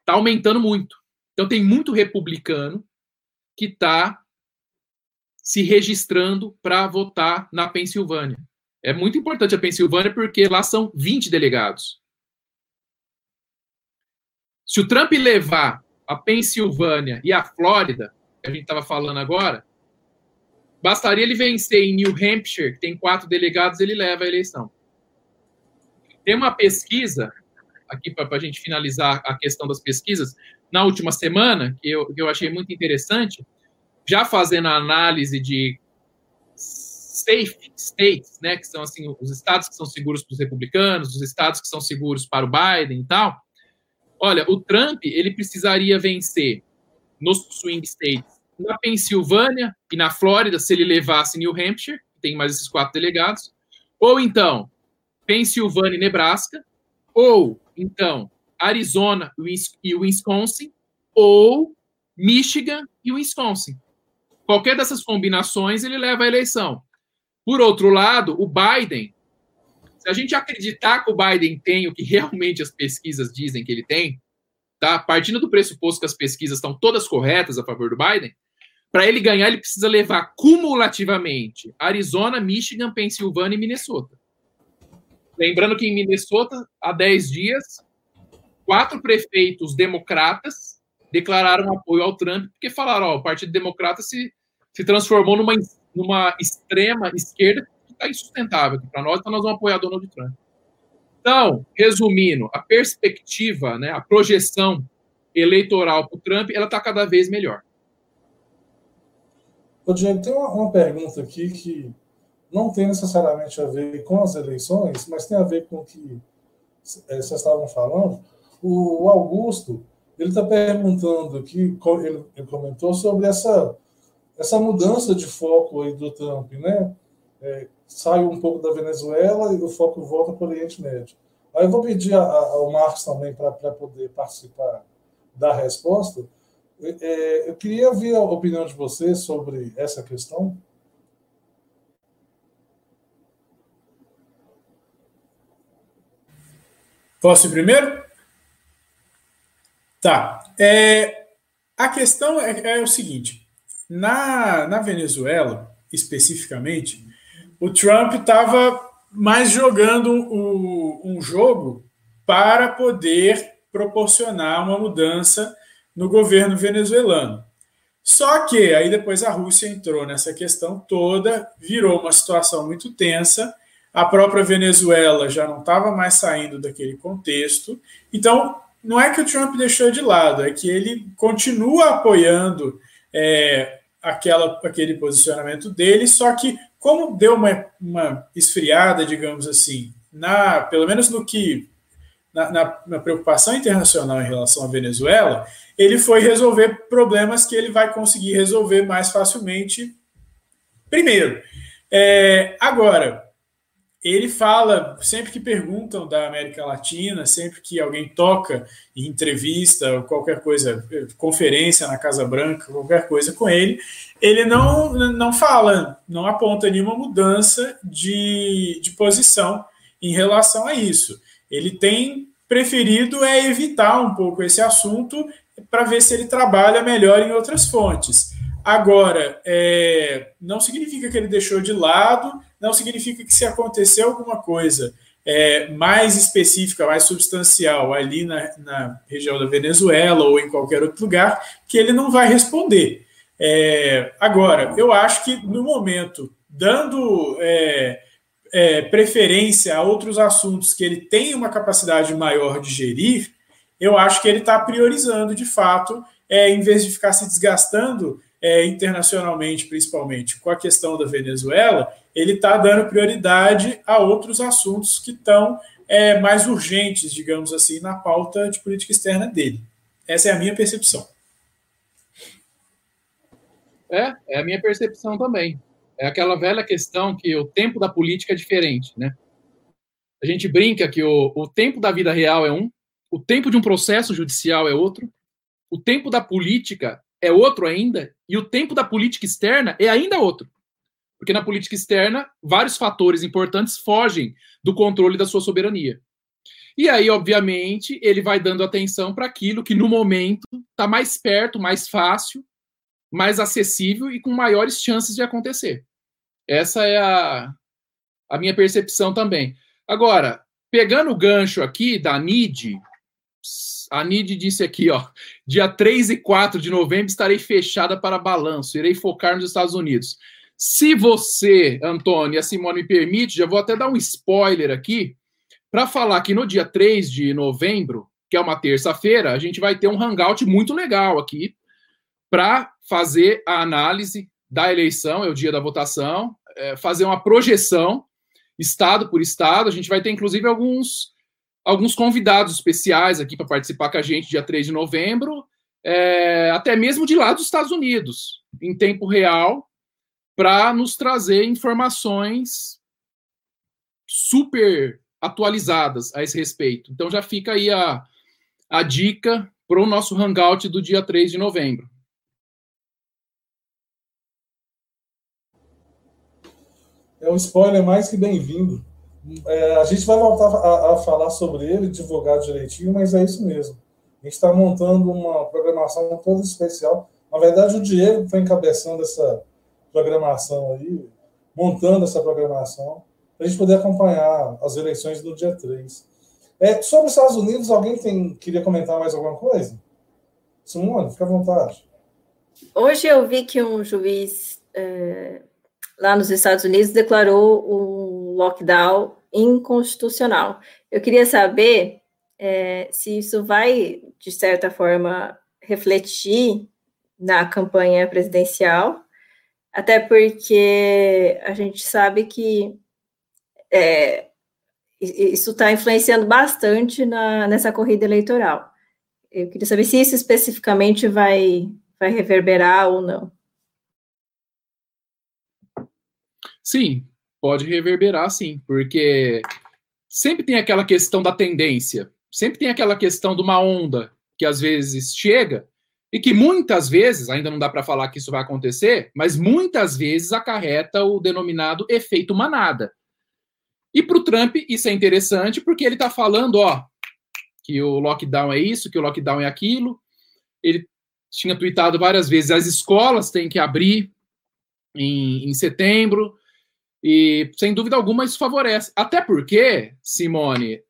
está aumentando muito. Então, tem muito republicano que está se registrando para votar na Pensilvânia. É muito importante a Pensilvânia porque lá são 20 delegados. Se o Trump levar a Pensilvânia e a Flórida, que a gente estava falando agora, bastaria ele vencer em New Hampshire, que tem quatro delegados, ele leva a eleição. Tem uma pesquisa aqui para a gente finalizar a questão das pesquisas, na última semana, que eu, que eu achei muito interessante, já fazendo a análise de safe states, né, que são assim os estados que são seguros para os republicanos, os estados que são seguros para o Biden e tal. Olha, o Trump ele precisaria vencer nos swing states, na Pensilvânia e na Flórida, se ele levasse New Hampshire, tem mais esses quatro delegados, ou então Pensilvânia e Nebraska, ou então Arizona e Wisconsin, ou Michigan e Wisconsin. Qualquer dessas combinações ele leva à eleição. Por outro lado, o Biden, se a gente acreditar que o Biden tem o que realmente as pesquisas dizem que ele tem, tá? Partindo do pressuposto que as pesquisas estão todas corretas a favor do Biden, para ele ganhar, ele precisa levar cumulativamente Arizona, Michigan, Pensilvânia e Minnesota. Lembrando que em Minnesota, há 10 dias, quatro prefeitos democratas declararam apoio ao Trump, porque falaram: ó, o Partido Democrata se, se transformou numa numa extrema esquerda que está insustentável. Para nós, então nós vamos apoiar Donald Trump. Então, resumindo, a perspectiva, né, a projeção eleitoral para o Trump, ela está cada vez melhor. Ô, Diego, tem uma, uma, pergunta aqui que não tem necessariamente a ver com as eleições, mas tem a ver com o que é, vocês estavam falando. O, o Augusto, ele está perguntando aqui, ele, ele comentou sobre essa essa mudança de foco aí do Trump, né? É, sai um pouco da Venezuela e o foco volta para o Oriente Médio. Aí eu vou pedir a, a, ao Marcos também para poder participar da resposta. É, eu queria ouvir a opinião de vocês sobre essa questão. Posso ir primeiro? Tá. É, a questão é, é o seguinte: na, na Venezuela, especificamente, o Trump estava mais jogando o, um jogo para poder proporcionar uma mudança no governo venezuelano. Só que aí depois a Rússia entrou nessa questão toda, virou uma situação muito tensa. A própria Venezuela já não estava mais saindo daquele contexto. Então, não é que o Trump deixou de lado, é que ele continua apoiando é, aquela, aquele posicionamento dele, só que como deu uma, uma esfriada, digamos assim, na pelo menos no que na, na, na, preocupação internacional em relação à Venezuela, ele foi resolver problemas que ele vai conseguir resolver mais facilmente. Primeiro, é, agora ele fala, sempre que perguntam da América Latina, sempre que alguém toca em entrevista, qualquer coisa, conferência na Casa Branca, qualquer coisa com ele, ele não, não fala, não aponta nenhuma mudança de, de posição em relação a isso. Ele tem preferido é evitar um pouco esse assunto para ver se ele trabalha melhor em outras fontes. Agora, é, não significa que ele deixou de lado, não significa que se acontecer alguma coisa é, mais específica, mais substancial ali na, na, região da Venezuela ou em qualquer outro lugar, que ele não vai responder. É, agora, eu acho que no momento, dando é, preferência a outros assuntos que ele tem uma capacidade maior de gerir, eu acho que ele está priorizando de fato, é, em vez de ficar se desgastando é, internacionalmente, principalmente com a questão da Venezuela, ele está dando prioridade a outros assuntos que estão é, mais urgentes, digamos assim, na pauta de política externa dele. Essa é a minha percepção. É, é a minha percepção também. É aquela velha questão que o tempo da política é diferente, né? A gente brinca que o, o tempo da vida real é um, o tempo de um processo judicial é outro, o tempo da política é outro ainda, e o tempo da política externa é ainda outro. Porque na política externa, vários fatores importantes fogem do controle da sua soberania. E aí, obviamente, ele vai dando atenção para aquilo que no momento está mais perto, mais fácil, mais acessível e com maiores chances de acontecer. Essa é a, a minha percepção também. Agora, pegando o gancho aqui da NID, a NID disse aqui, ó, dia 3 e 4 de novembro estarei fechada para balanço, irei focar nos Estados Unidos. Se você, Antônio e a Simone me permite, já vou até dar um spoiler aqui, para falar que no dia 3 de novembro, que é uma terça-feira, a gente vai ter um hangout muito legal aqui, para fazer a análise da eleição, é o dia da votação, é, fazer uma projeção, estado por estado. A gente vai ter, inclusive, alguns, alguns convidados especiais aqui para participar com a gente dia 3 de novembro, é, até mesmo de lá dos Estados Unidos, em tempo real, para nos trazer informações super atualizadas a esse respeito. Então já fica aí a, a dica para o nosso hangout do dia 3 de novembro. É um spoiler mais que bem-vindo. É, a gente vai voltar a, a, falar sobre ele, divulgar direitinho, mas é isso mesmo. A gente está montando uma programação toda especial. Na verdade, o Diego está encabeçando essa programação aí, montando essa programação, para a gente poder acompanhar as eleições do dia 3. É, sobre os Estados Unidos, alguém tem, queria comentar mais alguma coisa? Simone, fica à vontade. Hoje eu vi que um juiz é, lá nos Estados Unidos, declarou um lockdown inconstitucional. Eu queria saber é, se isso vai, de certa forma, refletir na campanha presidencial, até porque a gente sabe que é, isso está influenciando bastante na, nessa corrida eleitoral. Eu queria saber se isso especificamente vai, vai reverberar ou não. Sim, pode reverberar, sim, porque sempre tem aquela questão da tendência, sempre tem aquela questão de uma onda que às vezes chega e que muitas vezes, ainda não dá para falar que isso vai acontecer, mas muitas vezes acarreta o denominado efeito manada. E para o Trump isso é interessante porque ele está falando, ó, que o lockdown é isso, que o lockdown é aquilo. Ele tinha tweetado várias vezes, as escolas têm que abrir em, em setembro, e, sem dúvida alguma, isso favorece. Até porque, Simone,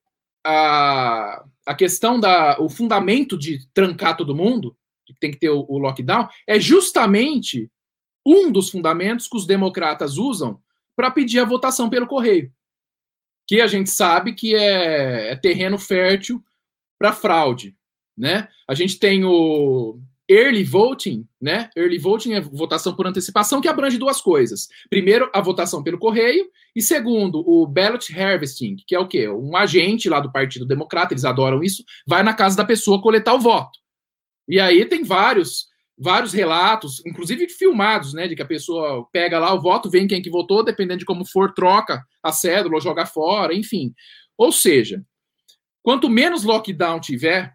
a, a questão da. o fundamento de trancar todo mundo, que tem que ter o, o lockdown, é justamente um dos fundamentos que os democratas usam para pedir a votação pelo correio. Que a gente sabe que é, é terreno fértil para fraude. Né? A gente tem o, Early voting, né? Early voting é votação por antecipação, que abrange duas coisas. Primeiro, a votação pelo correio, e segundo, o ballot harvesting, que é o quê? Um agente lá do Partido Democrata, eles adoram isso, vai na casa da pessoa coletar o voto. E aí tem vários vários relatos, inclusive filmados, né, de que a pessoa pega lá o voto, vem quem que votou, dependendo de como for, troca a cédula ou joga fora, enfim. Ou seja, quanto menos lockdown tiver,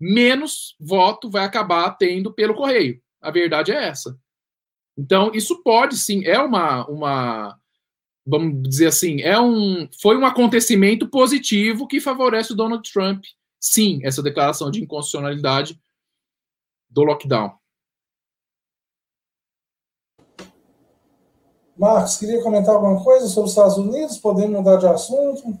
menos voto vai acabar tendo pelo correio. A verdade é essa. Então, isso pode sim, é uma, uma vamos dizer assim, é um, foi um acontecimento positivo que favorece o Donald Trump, sim, essa declaração de inconstitucionalidade do lockdown. Marcos, queria comentar alguma coisa sobre os Estados Unidos? Podemos mudar de assunto?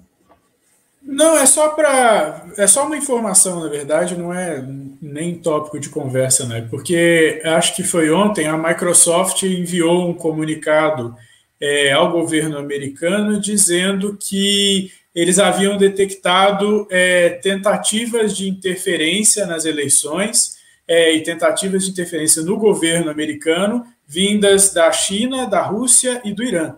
Não, é só para. É só uma informação, na verdade, não é nem tópico de conversa, né? Porque acho que foi ontem a Microsoft enviou um comunicado é, ao governo americano dizendo que eles haviam detectado é, tentativas de interferência nas eleições é, e tentativas de interferência no governo americano vindas da China, da Rússia e do Irã.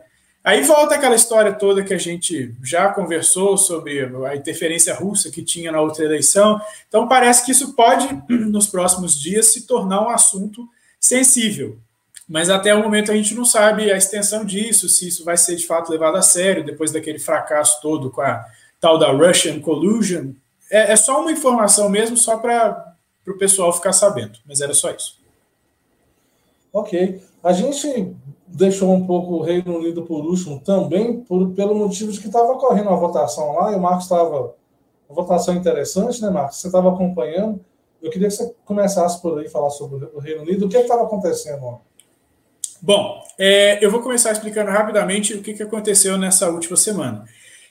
Aí volta aquela história toda que a gente já conversou sobre a interferência russa que tinha na outra eleição. Então, parece que isso pode, nos próximos dias, se tornar um assunto sensível. Mas até o momento a gente não sabe a extensão disso, se isso vai ser de fato levado a sério, depois daquele fracasso todo com a tal da Russian Collusion. É, é só uma informação mesmo, só para o pessoal ficar sabendo. Mas era só isso. Ok. A gente deixou um pouco o Reino Unido por último também por, pelo motivo de que estava ocorrendo uma votação lá e o Marcos estava. Uma votação interessante, né, Marcos? Você estava acompanhando. Eu queria que você começasse por aí falar sobre o Reino Unido. O que é estava acontecendo? Bom, é, eu vou começar explicando rapidamente o que, que aconteceu nessa última semana.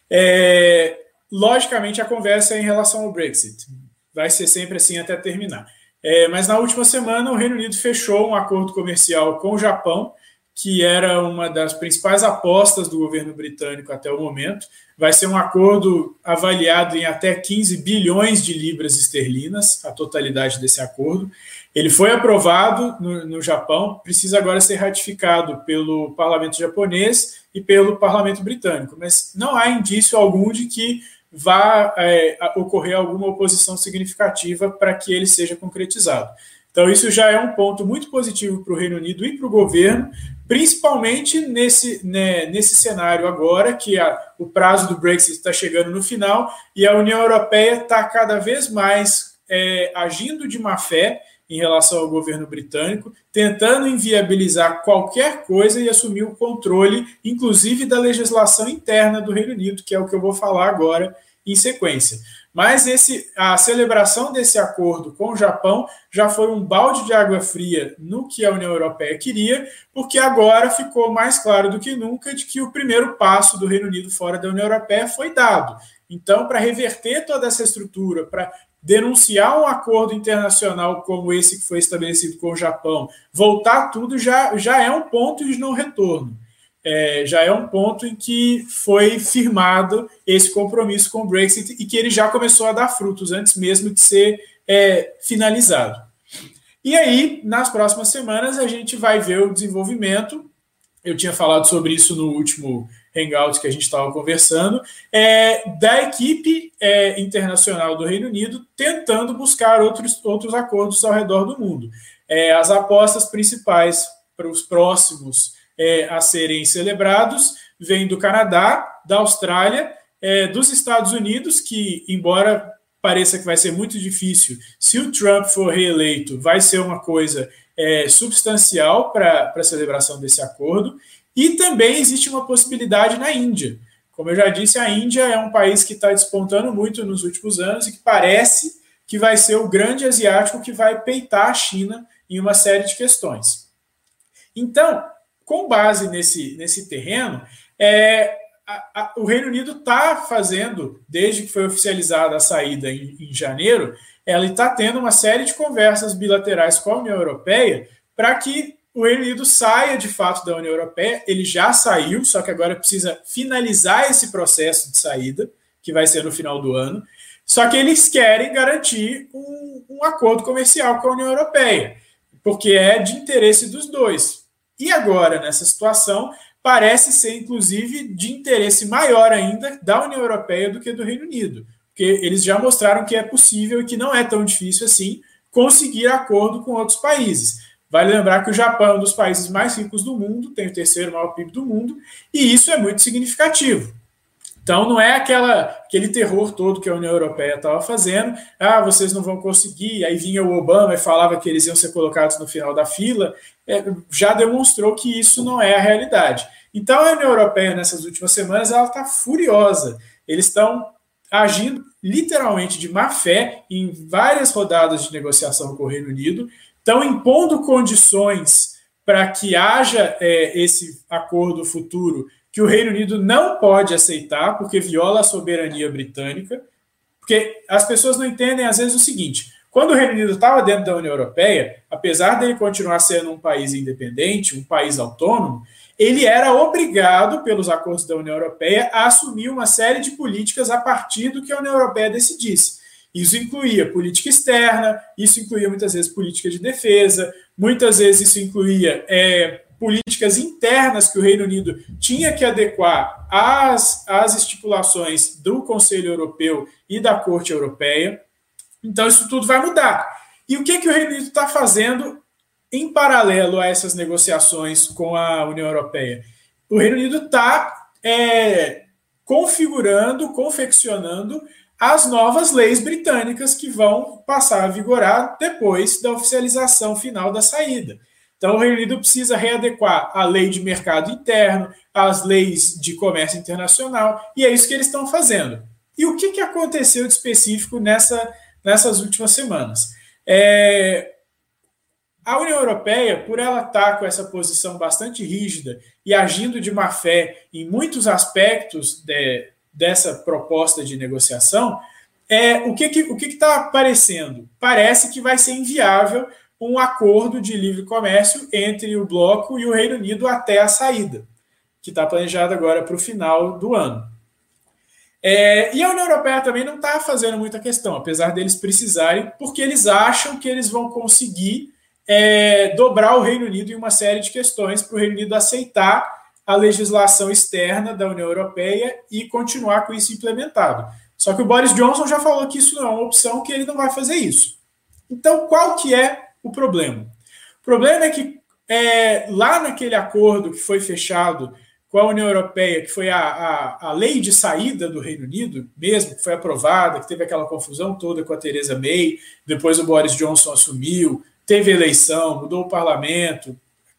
É, logicamente, a conversa é em relação ao Brexit. Vai ser sempre assim até terminar. É, mas na última semana, o Reino Unido fechou um acordo comercial com o Japão que era uma das principais apostas do governo britânico até o momento. Vai ser um acordo avaliado em até 15 bilhões de libras esterlinas, a totalidade desse acordo. Ele foi aprovado no, no, Japão, precisa agora ser ratificado pelo parlamento japonês e pelo parlamento britânico, mas não há indício algum de que vá é, ocorrer alguma oposição significativa para que ele seja concretizado. Então, isso já é um ponto muito positivo para o Reino Unido e para o governo, principalmente nesse, né, nesse cenário agora, que a, o prazo do Brexit está chegando no final e a União Europeia está cada vez mais é, agindo de má fé em relação ao governo britânico, tentando inviabilizar qualquer coisa e assumir o controle, inclusive da legislação interna do Reino Unido, que é o que eu vou falar agora em sequência. Mas esse, a celebração desse acordo com o Japão já foi um balde de água fria no que a União Europeia queria, porque agora ficou mais claro do que nunca de que o primeiro passo do Reino Unido fora da União Europeia foi dado. Então, para reverter toda essa estrutura, para denunciar um acordo internacional como esse que foi estabelecido com o Japão, voltar tudo já, já é um ponto de não retorno é, já é um ponto em que foi firmado esse compromisso com o Brexit e que ele já começou a dar frutos antes mesmo de ser é, finalizado. E aí, nas próximas semanas, a gente vai ver o desenvolvimento. Eu tinha falado sobre isso no último Hangout que a gente estava conversando, é, da equipe é, internacional do Reino Unido tentando buscar outros, outros acordos ao redor do mundo. É, as apostas principais para os próximos é, a serem celebrados vêm do Canadá, da Austrália, é, dos Estados Unidos, que, embora pareça que vai ser muito difícil, se o Trump for reeleito, vai ser uma coisa é, substancial para a celebração desse acordo. E também existe uma possibilidade na Índia. Como eu já disse, a Índia é um país que está despontando muito nos últimos anos e que parece que vai ser o grande asiático que vai peitar a China em uma série de questões. Então, com base nesse, nesse terreno, é, a, a, o Reino Unido está fazendo, desde que foi oficializada a saída em, em janeiro, ela está tendo uma série de conversas bilaterais com a União Europeia para que o Reino Unido saia de fato da União Europeia. Ele já saiu, só que agora precisa finalizar esse processo de saída, que vai ser no final do ano. Só que eles querem garantir um, um acordo comercial com a União Europeia, porque é de interesse dos dois. E agora, nessa situação, parece ser, inclusive, de interesse maior ainda da União Europeia do que do Reino Unido, porque eles já mostraram que é possível e que não é tão difícil assim conseguir acordo com outros países. Vale lembrar que o Japão é um dos países mais ricos do mundo, tem o terceiro maior PIB do mundo, e isso é muito significativo. Então não é aquela, aquele terror todo que a União Europeia estava fazendo, ah, vocês não vão conseguir, aí vinha o Obama e falava que eles iam ser colocados no final da fila, é, já demonstrou que isso não é a realidade. Então a União Europeia, nessas últimas semanas, ela está furiosa. Eles estão agindo literalmente de má fé em várias rodadas de negociação com o Reino Unido, estão impondo condições para que haja é, esse acordo futuro que o Reino Unido não pode aceitar, porque viola a soberania britânica. Porque as pessoas não entendem, às vezes, o seguinte: quando o Reino Unido estava dentro da União Europeia, apesar dele continuar sendo um país independente, um país autônomo, ele era obrigado, pelos acordos da União Europeia, a assumir uma série de políticas a partir do que a União Europeia decidisse. Isso incluía política externa, isso incluía muitas vezes política de defesa, muitas vezes isso incluía é, políticas internas que o Reino Unido tinha que adequar às, às estipulações do Conselho Europeu e da Corte Europeia. Então, isso tudo vai mudar. E o que, que o Reino Unido está fazendo em paralelo a essas negociações com a União Europeia? O Reino Unido está é, configurando, confeccionando as novas leis britânicas que vão passar a vigorar depois da oficialização final da saída. Então, o Reino Unido precisa readequar a lei de mercado interno, as leis de comércio internacional, e é isso que eles estão fazendo. E o que, que aconteceu de específico nessa, nessas últimas semanas? É, a União Europeia, por ela estar com essa posição bastante rígida e agindo de má fé em muitos aspectos de, dessa proposta de negociação, é, o que está que, o que que tá aparecendo? Parece que vai ser inviável um acordo de livre comércio entre o bloco e o Reino Unido até a saída, que está planejado agora para o final do ano. É, e a União Europeia também não está fazendo muita questão, apesar deles precisarem, porque eles acham que eles vão conseguir é, dobrar o Reino Unido em uma série de questões para o Reino Unido aceitar a legislação externa da União Europeia e continuar com isso implementado. Só que o Boris Johnson já falou que isso não é uma opção, que ele não vai fazer isso. Então, qual que é o problema? O problema é que é, lá naquele acordo que foi fechado com a União Europeia, que foi a, a, a lei de saída do Reino Unido, mesmo, que foi aprovada, que teve aquela confusão toda com a Theresa May, depois o Boris Johnson assumiu, teve eleição, mudou o parlamento,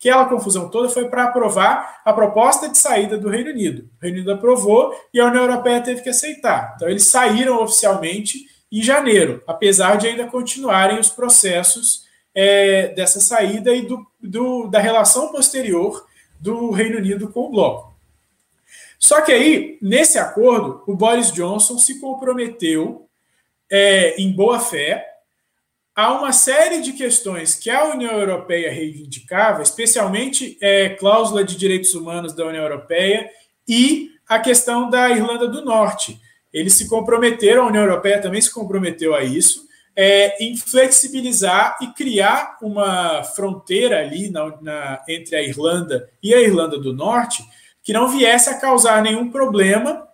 aquela confusão toda foi para aprovar a proposta de saída do Reino Unido. O Reino Unido aprovou e a União Europeia teve que aceitar. Então, eles saíram oficialmente em janeiro, apesar de ainda continuarem os processos é, dessa saída e do, do, da relação posterior do Reino Unido com o bloco. Só que aí, nesse acordo, o Boris Johnson se comprometeu é, em boa fé a uma série de questões que a União Europeia reivindicava, especialmente é, cláusula de direitos humanos da União Europeia e a questão da Irlanda do Norte. Eles se comprometeram, a União Europeia também se comprometeu a isso, é, em flexibilizar e criar uma fronteira ali na, na, entre a Irlanda e a Irlanda do Norte que não viesse a causar nenhum problema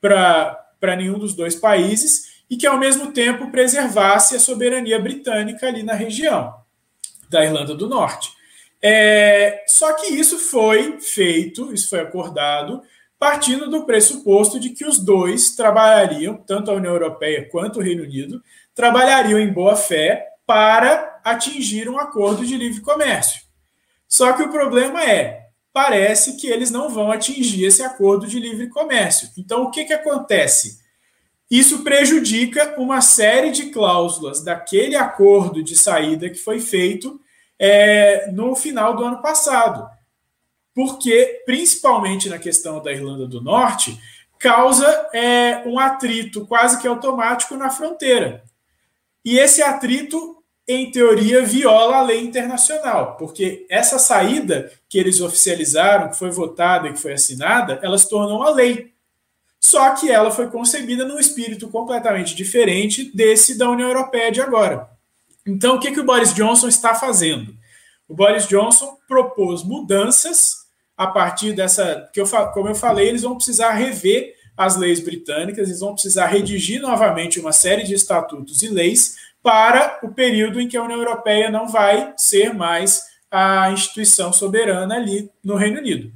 para nenhum dos dois países e que, ao mesmo tempo, preservasse a soberania britânica ali na região da Irlanda do Norte. É, só que isso foi feito, isso foi acordado, partindo do pressuposto de que os dois trabalhariam, tanto a União Europeia quanto o Reino Unido, trabalhariam em boa fé para atingir um acordo de livre comércio. Só que o problema é, parece que eles não vão atingir esse acordo de livre comércio. Então, o que, que acontece? Isso prejudica uma série de cláusulas daquele acordo de saída que foi feito é, no final do ano passado. Porque, principalmente na questão da Irlanda do Norte, causa é, um atrito quase que automático na fronteira. E esse atrito, em teoria, viola a lei internacional, porque essa saída que eles oficializaram, que foi votada e que foi assinada, elas tornam a lei. Só que ela foi concebida num espírito completamente diferente desse da União Europeia de agora. Então, o que, que o Boris Johnson está fazendo? O Boris Johnson propôs mudanças a partir dessa. que eu, Como eu falei, eles vão precisar rever as leis britânicas, eles vão precisar redigir novamente uma série de estatutos e leis para o período em que a União Europeia não vai ser mais a instituição soberana ali no Reino Unido.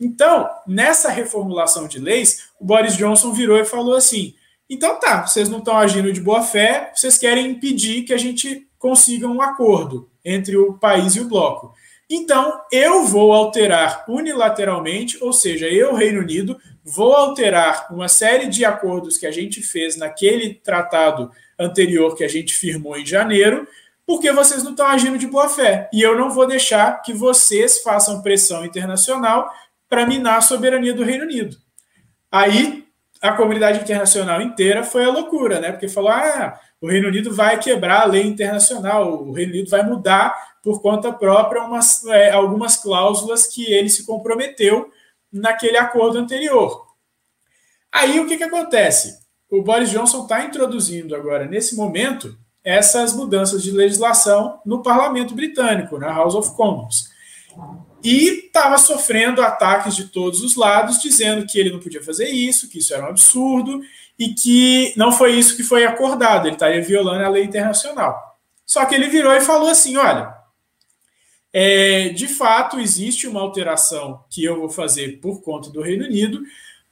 Então, nessa reformulação de leis, o Boris Johnson virou e falou assim: então tá, vocês não estão agindo de boa fé, vocês querem impedir que a gente consiga um acordo entre o país e o bloco. Então, eu vou alterar unilateralmente, ou seja, eu, Reino Unido, vou alterar uma série de acordos que a gente fez naquele tratado anterior que a gente firmou em janeiro, porque vocês não estão agindo de boa fé. E eu não vou deixar que vocês façam pressão internacional para minar a soberania do Reino Unido. Aí a comunidade internacional inteira foi a loucura, né? Porque falou: ah, o Reino Unido vai quebrar a lei internacional, o Reino Unido vai mudar por conta própria umas, é, algumas cláusulas que ele se comprometeu naquele acordo anterior. Aí o que, que acontece? O Boris Johnson está introduzindo agora, nesse momento, essas mudanças de legislação no parlamento britânico, na House of Commons. E estava sofrendo ataques de todos os lados, dizendo que ele não podia fazer isso, que isso era um absurdo e que não foi isso que foi acordado, ele estaria violando a lei internacional. Só que ele virou e falou assim: olha, é, de fato, existe uma alteração que eu vou fazer por conta do Reino Unido,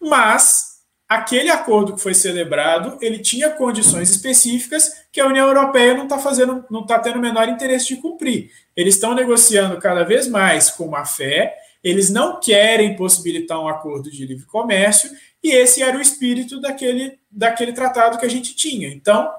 mas aquele acordo que foi celebrado, ele tinha condições específicas que a União Europeia não está fazendo, não está tendo o menor interesse de cumprir. Eles estão negociando cada vez mais com má fé, eles não querem possibilitar um acordo de livre comércio, e esse era o espírito daquele, daquele tratado que a gente tinha. Então,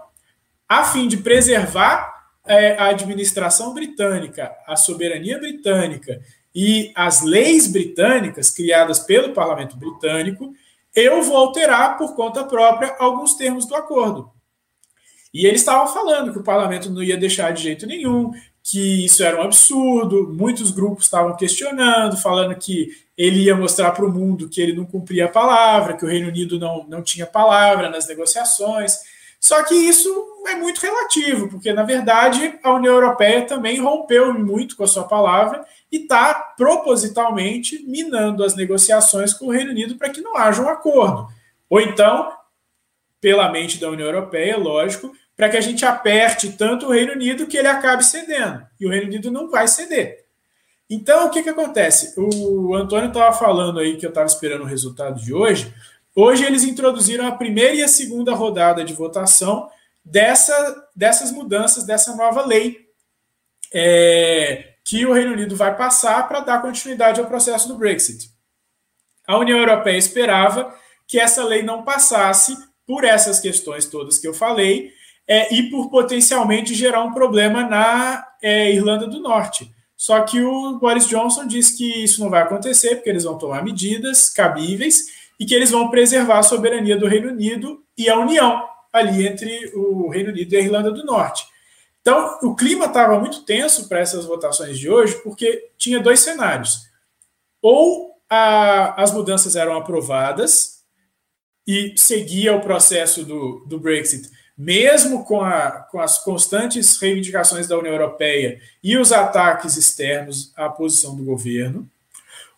a fim de preservar é, a administração britânica, a soberania britânica e as leis britânicas criadas pelo parlamento britânico, eu vou alterar por conta própria alguns termos do acordo. E eles estavam falando que o parlamento não ia deixar de jeito nenhum, que isso era um absurdo, muitos grupos estavam questionando, falando que ele ia mostrar para o mundo que ele não cumpria a palavra, que o Reino Unido não, não tinha palavra nas negociações. Só que isso é muito relativo, porque, na verdade, a União Europeia também rompeu muito com a sua palavra e está propositalmente minando as negociações com o Reino Unido para que não haja um acordo. Ou então, pela mente da União Europeia, lógico, para que a gente aperte tanto o Reino Unido que ele acabe cedendo. E o Reino Unido não vai ceder. Então, o que, que acontece? O Antônio estava falando aí que eu estava esperando o resultado de hoje. Hoje eles introduziram a primeira e a segunda rodada de votação dessa, dessas mudanças, dessa nova lei é, que o Reino Unido vai passar para dar continuidade ao processo do Brexit. A União Europeia esperava que essa lei não passasse por essas questões todas que eu falei é, e por potencialmente gerar um problema na é, Irlanda do Norte. Só que o Boris Johnson diz que isso não vai acontecer, porque eles vão tomar medidas cabíveis e que eles vão preservar a soberania do Reino Unido e a união ali entre o Reino Unido e a Irlanda do Norte. Então, o clima estava muito tenso para essas votações de hoje, porque tinha dois cenários. Ou a, as mudanças eram aprovadas e seguia o processo do, do Brexit, mesmo com, a, com as constantes reivindicações da União Europeia e os ataques externos à posição do governo,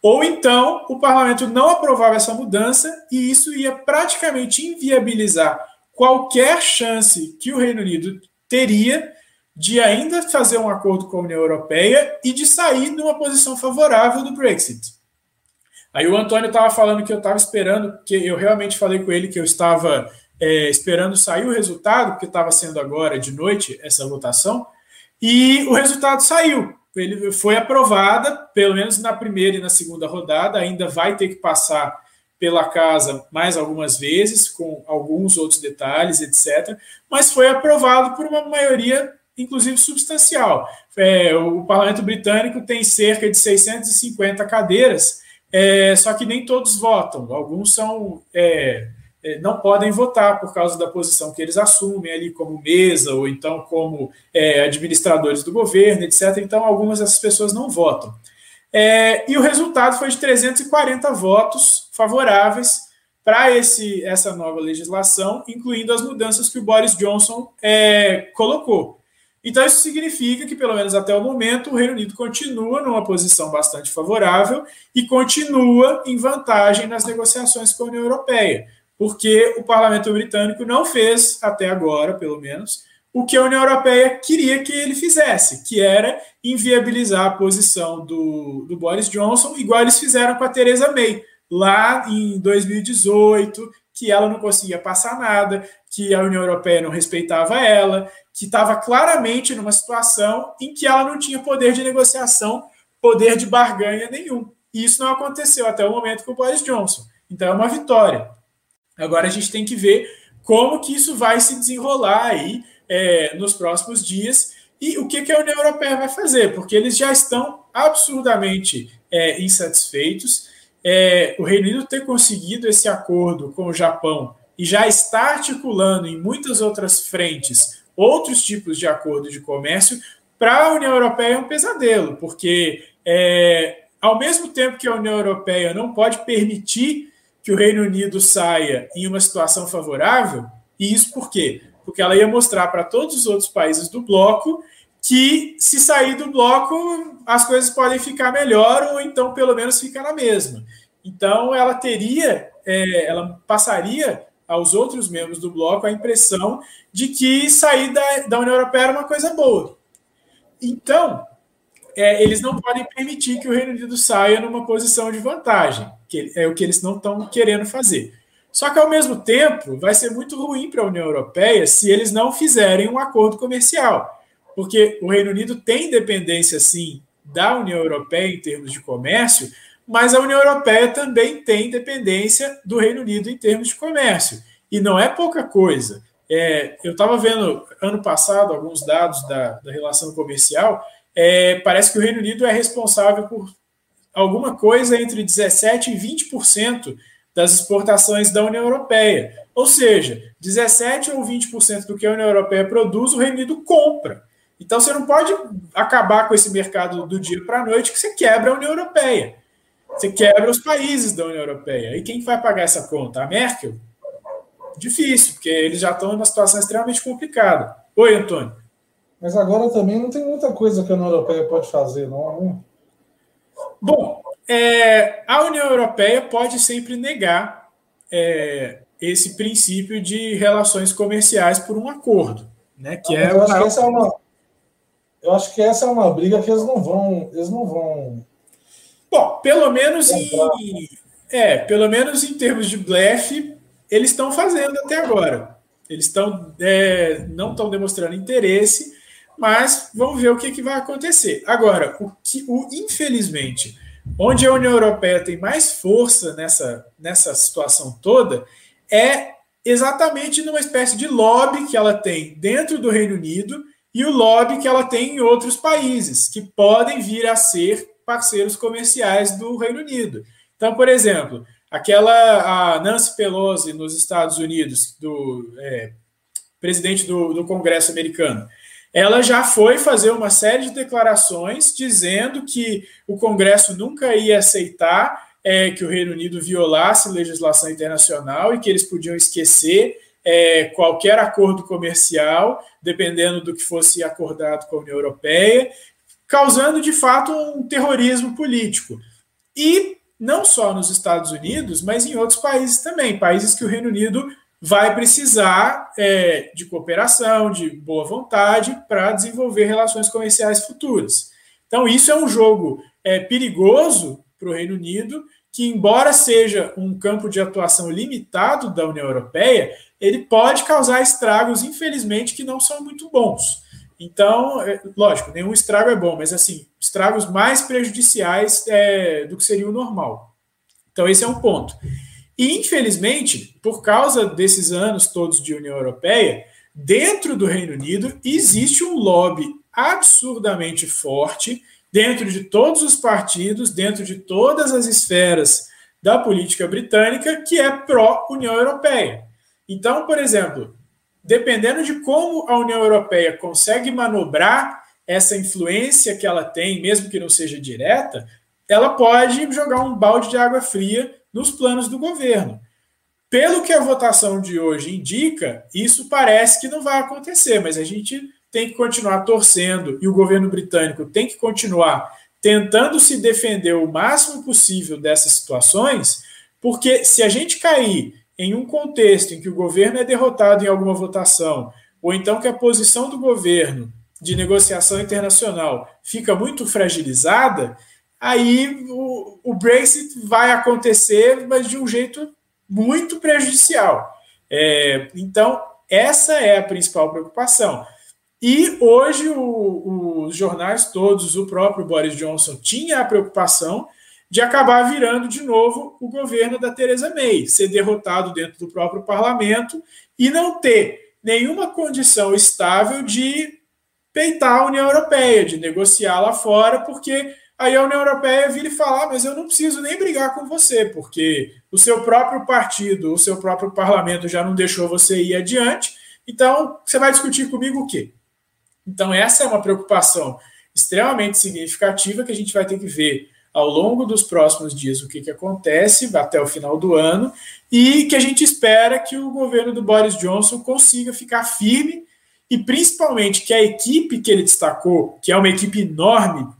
ou então o parlamento não aprovava essa mudança e isso ia praticamente inviabilizar qualquer chance que o Reino Unido teria de ainda fazer um acordo com a União Europeia e de sair numa posição favorável do Brexit. Aí o Antônio estava falando que eu estava esperando, que eu realmente falei com ele que eu estava é, esperando sair o resultado, porque estava sendo agora de noite essa votação, e o resultado saiu ele foi aprovada, pelo menos na primeira e na segunda rodada, ainda vai ter que passar pela casa mais algumas vezes, com alguns outros detalhes, etc. Mas foi aprovado por uma maioria, inclusive substancial. É, o parlamento britânico tem cerca de 650 cadeiras, é, só que nem todos votam. Alguns são é, é, não podem votar por causa da posição que eles assumem ali como mesa ou então como é, administradores do governo, etc. Então, algumas dessas pessoas não votam. É, e o resultado foi de 340 votos favoráveis para essa nova legislação, incluindo as mudanças que o Boris Johnson colocou. Então, isso significa que, pelo menos até o momento, o Reino Unido continua numa posição bastante favorável e continua em vantagem nas negociações com a União Europeia porque o parlamento britânico não fez, até agora, pelo menos, o que a União Europeia queria que ele fizesse, que era inviabilizar a posição do, do Boris Johnson, igual eles fizeram com a Theresa May, lá em 2018, que ela não conseguia passar nada, que a União Europeia não respeitava ela, que estava claramente numa situação em que ela não tinha poder de negociação, poder de barganha nenhum. E isso não aconteceu até o momento com o Boris Johnson. Então é uma vitória. Agora a gente tem que ver como que isso vai se desenrolar aí é, nos próximos dias e o que, que a União Europeia vai fazer, porque eles já estão absurdamente é, insatisfeitos. É, o Reino Unido ter conseguido esse acordo com o Japão e já está articulando em muitas outras frentes outros tipos de acordo de comércio, para a União Europeia é um pesadelo, porque é, ao mesmo tempo que a União Europeia não pode permitir que o Reino Unido saia em uma situação favorável, e isso por quê? Porque ela ia mostrar para todos os outros países do bloco que se sair do bloco as coisas podem ficar melhor ou então pelo menos ficar na mesma. Então ela teria, é, ela passaria aos outros membros do bloco a impressão de que sair da, da União Europeia era uma coisa boa. Então, é, eles não podem permitir que o Reino Unido saia numa posição de vantagem, que é o que eles não estão querendo fazer. Só que, ao mesmo tempo, vai ser muito ruim para a União Europeia se eles não fizerem um acordo comercial, porque o Reino Unido tem dependência, sim, da União Europeia em termos de comércio, mas a União Europeia também tem dependência do Reino Unido em termos de comércio. E não é pouca coisa. É, eu estava vendo ano passado alguns dados da, da relação comercial é, parece que o Reino Unido é responsável por alguma coisa entre 17% e 20% das exportações da União Europeia. Ou seja, 17% ou 20% do que a União Europeia produz, o Reino Unido compra. Então você não pode acabar com esse mercado do dia para a noite que você quebra a União Europeia. Você quebra os países da União Europeia. E quem vai pagar essa conta? A Merkel? Difícil, porque eles já estão numa situação extremamente complicada. Oi, Antônio. Mas agora também não tem muita coisa que a União Europeia pode fazer, não. Né? Bom, é, a União Europeia pode sempre negar é, esse princípio de relações comerciais por um acordo, né? Que é, eu, acho que essa é uma, eu acho que essa é uma briga que eles não vão, eles não vão. Bom, pelo menos em, é, pelo menos em termos de blefe, eles estão fazendo até agora. Eles estão é, não estão demonstrando interesse, mas vamos ver o que, que vai acontecer. Agora, o que, o, infelizmente, onde a União Europeia tem mais força nessa, nessa situação toda é exatamente numa espécie de lobby que ela tem dentro do Reino Unido e o lobby que ela tem em outros países, que podem vir a ser parceiros comerciais do Reino Unido. Então, por exemplo, aquela a Nancy Pelosi nos Estados Unidos, do é, presidente do, do Congresso americano, ela já foi fazer uma série de declarações dizendo que o Congresso nunca ia aceitar é, que o Reino Unido violasse legislação internacional e que eles podiam esquecer é, qualquer acordo comercial, dependendo do que fosse acordado com a União Europeia, causando de fato um terrorismo político. E não só nos Estados Unidos, mas em outros países também, países que o Reino Unido vai precisar é, de cooperação, de boa vontade para desenvolver relações comerciais futuras. Então, isso é um jogo é, perigoso para o Reino Unido, que, embora seja um campo de atuação limitado da União Europeia, ele pode causar estragos, infelizmente, que não são muito bons. Então, é, lógico, nenhum estrago é bom, mas assim, estragos mais prejudiciais é, do que seria o normal. Então, esse é um ponto. E, infelizmente, por causa desses anos todos de União Europeia, dentro do Reino Unido existe um lobby absurdamente forte, dentro de todos os partidos, dentro de todas as esferas da política britânica, que é pró-União Europeia. Então, por exemplo, dependendo de como a União Europeia consegue manobrar essa influência que ela tem, mesmo que não seja direta, ela pode jogar um balde de água fria nos planos do governo. Pelo que a votação de hoje indica, isso parece que não vai acontecer, mas a gente tem que continuar torcendo e o governo britânico tem que continuar tentando se defender o máximo possível dessas situações, porque se a gente cair em um contexto em que o governo é derrotado em alguma votação, ou então que a posição do governo de negociação internacional fica muito fragilizada, aí o, o Brexit vai acontecer, mas de um jeito muito prejudicial. É, então, essa é a principal preocupação. E hoje o, os jornais todos, o próprio Boris Johnson tinha a preocupação de acabar virando de novo o governo da Theresa May, ser derrotado dentro do próprio parlamento e não ter nenhuma condição estável de peitar a União Europeia, de negociar lá fora, porque Aí a União Europeia vira e fala: ah, mas eu não preciso nem brigar com você, porque o seu próprio partido, o seu próprio parlamento já não deixou você ir adiante, então você vai discutir comigo o quê? Então, essa é uma preocupação extremamente significativa que a gente vai ter que ver ao longo dos próximos dias o que, que acontece até o final do ano e que a gente espera que o governo do Boris Johnson consiga ficar firme e principalmente que a equipe que ele destacou, que é uma equipe enorme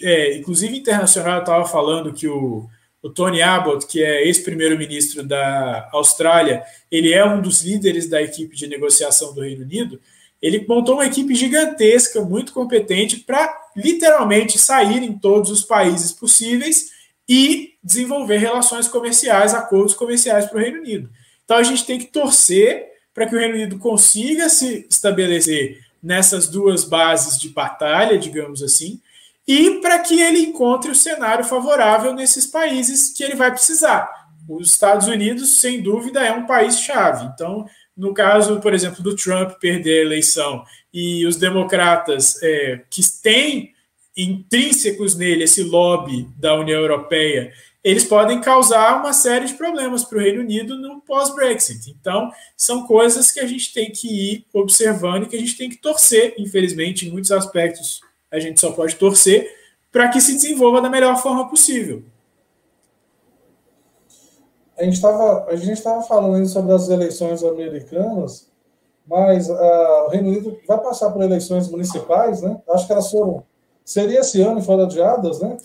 é, inclusive internacional, estava falando que o, o Tony Abbott, que é ex-primeiro-ministro da Austrália, ele é um dos líderes da equipe de negociação do Reino Unido. Ele montou uma equipe gigantesca, muito competente, para literalmente sair em todos os países possíveis e desenvolver relações comerciais, acordos comerciais para o Reino Unido. Então a gente tem que torcer para que o Reino Unido consiga se estabelecer nessas duas bases de batalha, digamos assim, e para que ele encontre o cenário favorável nesses países que ele vai precisar. Os Estados Unidos, sem dúvida, é um país-chave. Então, no caso, por exemplo, do Trump perder a eleição e os democratas é, que têm intrínsecos nele esse lobby da União Europeia eles podem causar uma série de problemas para o Reino Unido no pós-Brexit. Então, são coisas que a gente tem que ir observando e que a gente tem que torcer, infelizmente, em muitos aspectos a gente só pode torcer para que se desenvolva da melhor forma possível. A gente estava falando sobre as eleições americanas, mas uh, o Reino Unido vai passar por eleições municipais, né? Acho que elas foram. Seria esse ano e foram adiadas, né?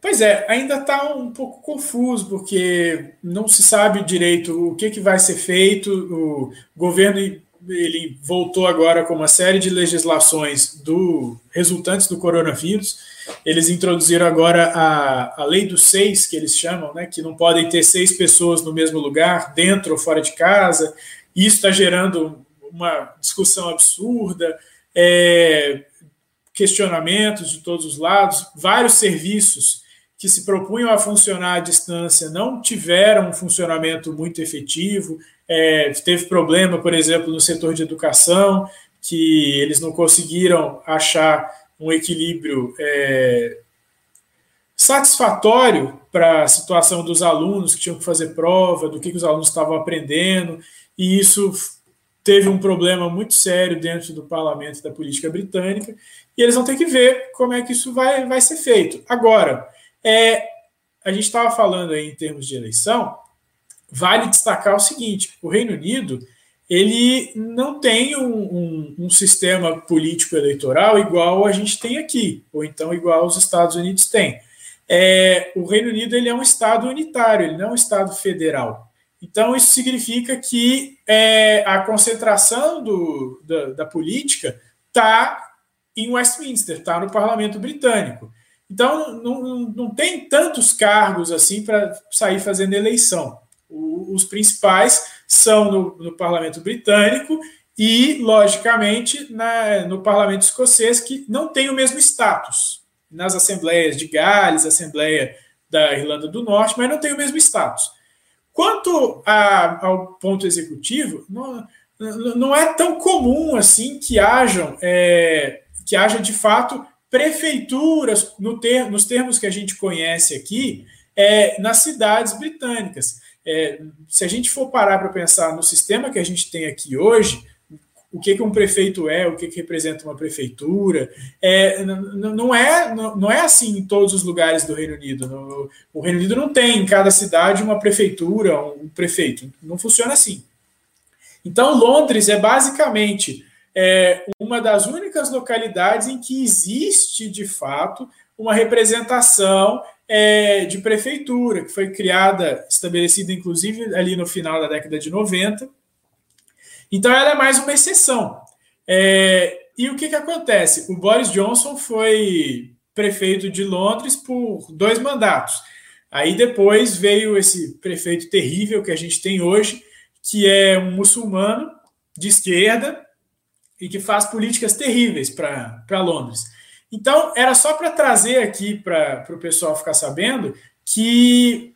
Pois é, ainda está um pouco confuso, porque não se sabe direito o que, que vai ser feito. O governo ele voltou agora com uma série de legislações do resultantes do coronavírus. Eles introduziram agora a, a lei dos seis, que eles chamam, né, que não podem ter seis pessoas no mesmo lugar, dentro ou fora de casa. Isso está gerando uma discussão absurda, é, questionamentos de todos os lados, vários serviços que se propunham a funcionar à distância não tiveram um funcionamento muito efetivo. É, teve problema, por exemplo, no setor de educação, que eles não conseguiram achar um equilíbrio é, satisfatório para a situação dos alunos que tinham que fazer prova, do que, que os alunos estavam aprendendo, e isso teve um problema muito sério dentro do parlamento da política britânica, e eles vão ter que ver como é que isso vai, vai ser feito. Agora, é, a gente estava falando aí em termos de eleição, vale destacar o seguinte: o Reino Unido ele não tem um, um, um, sistema político eleitoral igual a gente tem aqui, ou então igual os Estados Unidos têm. É, o Reino Unido ele é um Estado unitário, ele não é um Estado federal. Então, isso significa que é, a concentração do, da, da política está em Westminster, está no parlamento britânico. Então, não, não tem tantos cargos assim para sair fazendo eleição. Os principais são no, no, parlamento britânico e, logicamente, na, no parlamento escocês, que não tem o mesmo status. Nas assembleias de Gales, Assembleia da Irlanda do Norte, mas não tem o mesmo status. Quanto a, ao ponto executivo, não, não é tão comum assim que hajam, é, que haja de fato prefeituras, no ter, nos termos que a gente conhece aqui, é, nas cidades britânicas. É, se a gente for parar para pensar no sistema que a gente tem aqui hoje, o que, que um prefeito é, o que, que representa uma prefeitura, é, não, é, não, é assim em todos os lugares do Reino Unido. No, o Reino Unido não tem em cada cidade uma prefeitura, um prefeito. Não funciona assim. Então, Londres é basicamente é uma das únicas localidades em que existe, de fato, uma representação é, de prefeitura, que foi criada, estabelecida inclusive ali no final da década de 90. Então, ela é mais uma exceção. É, e o que, que acontece? O Boris Johnson foi prefeito de Londres por dois mandatos. Aí depois veio esse prefeito terrível que a gente tem hoje, que é um muçulmano de esquerda, e que faz políticas terríveis para Londres. Então, era só para trazer aqui para o pessoal ficar sabendo que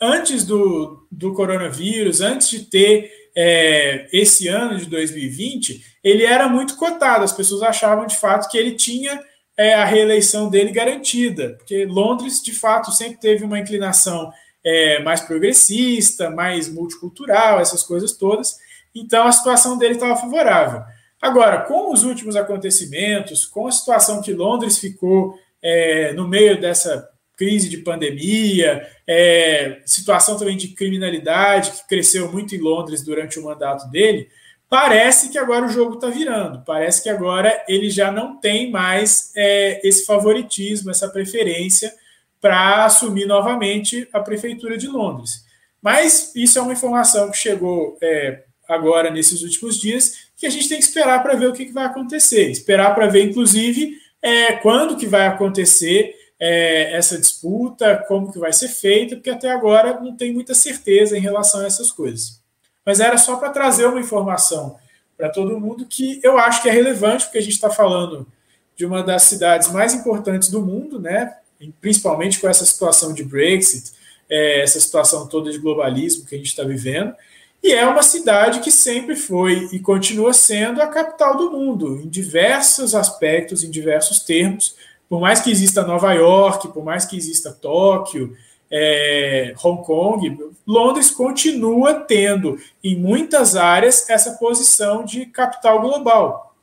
antes do, do coronavírus, antes de ter é, esse ano de 2020, ele era muito cotado. As pessoas achavam de fato que ele tinha é, a reeleição dele garantida, porque Londres, de fato, sempre teve uma inclinação é, mais progressista, mais multicultural, essas coisas todas. Então, a situação dele estava favorável. Agora, com os últimos acontecimentos, com a situação que Londres ficou é, no meio dessa crise de pandemia, é, situação também de criminalidade que cresceu muito em Londres durante o mandato dele, parece que agora o jogo está virando. Parece que agora ele já não tem mais é, esse favoritismo, essa preferência para assumir novamente a prefeitura de Londres. Mas isso é uma informação que chegou é, agora nesses últimos dias que a gente tem que esperar para ver o que, que, vai acontecer. Esperar para ver, inclusive, é, quando que vai acontecer é, essa disputa, como que vai ser feita, porque até agora não tem muita certeza em relação a essas coisas. Mas era só para trazer uma informação para todo mundo que eu acho que é relevante, porque a gente está falando de uma das cidades mais importantes do mundo, né? principalmente com essa situação de Brexit, é, essa situação toda de globalismo que a gente está vivendo. E é uma cidade que sempre foi e continua sendo a capital do mundo, em diversos aspectos, em diversos termos. Por mais que exista Nova York, por mais que exista Tóquio, é, Hong Kong, Londres continua tendo, em muitas áreas, essa posição de capital global.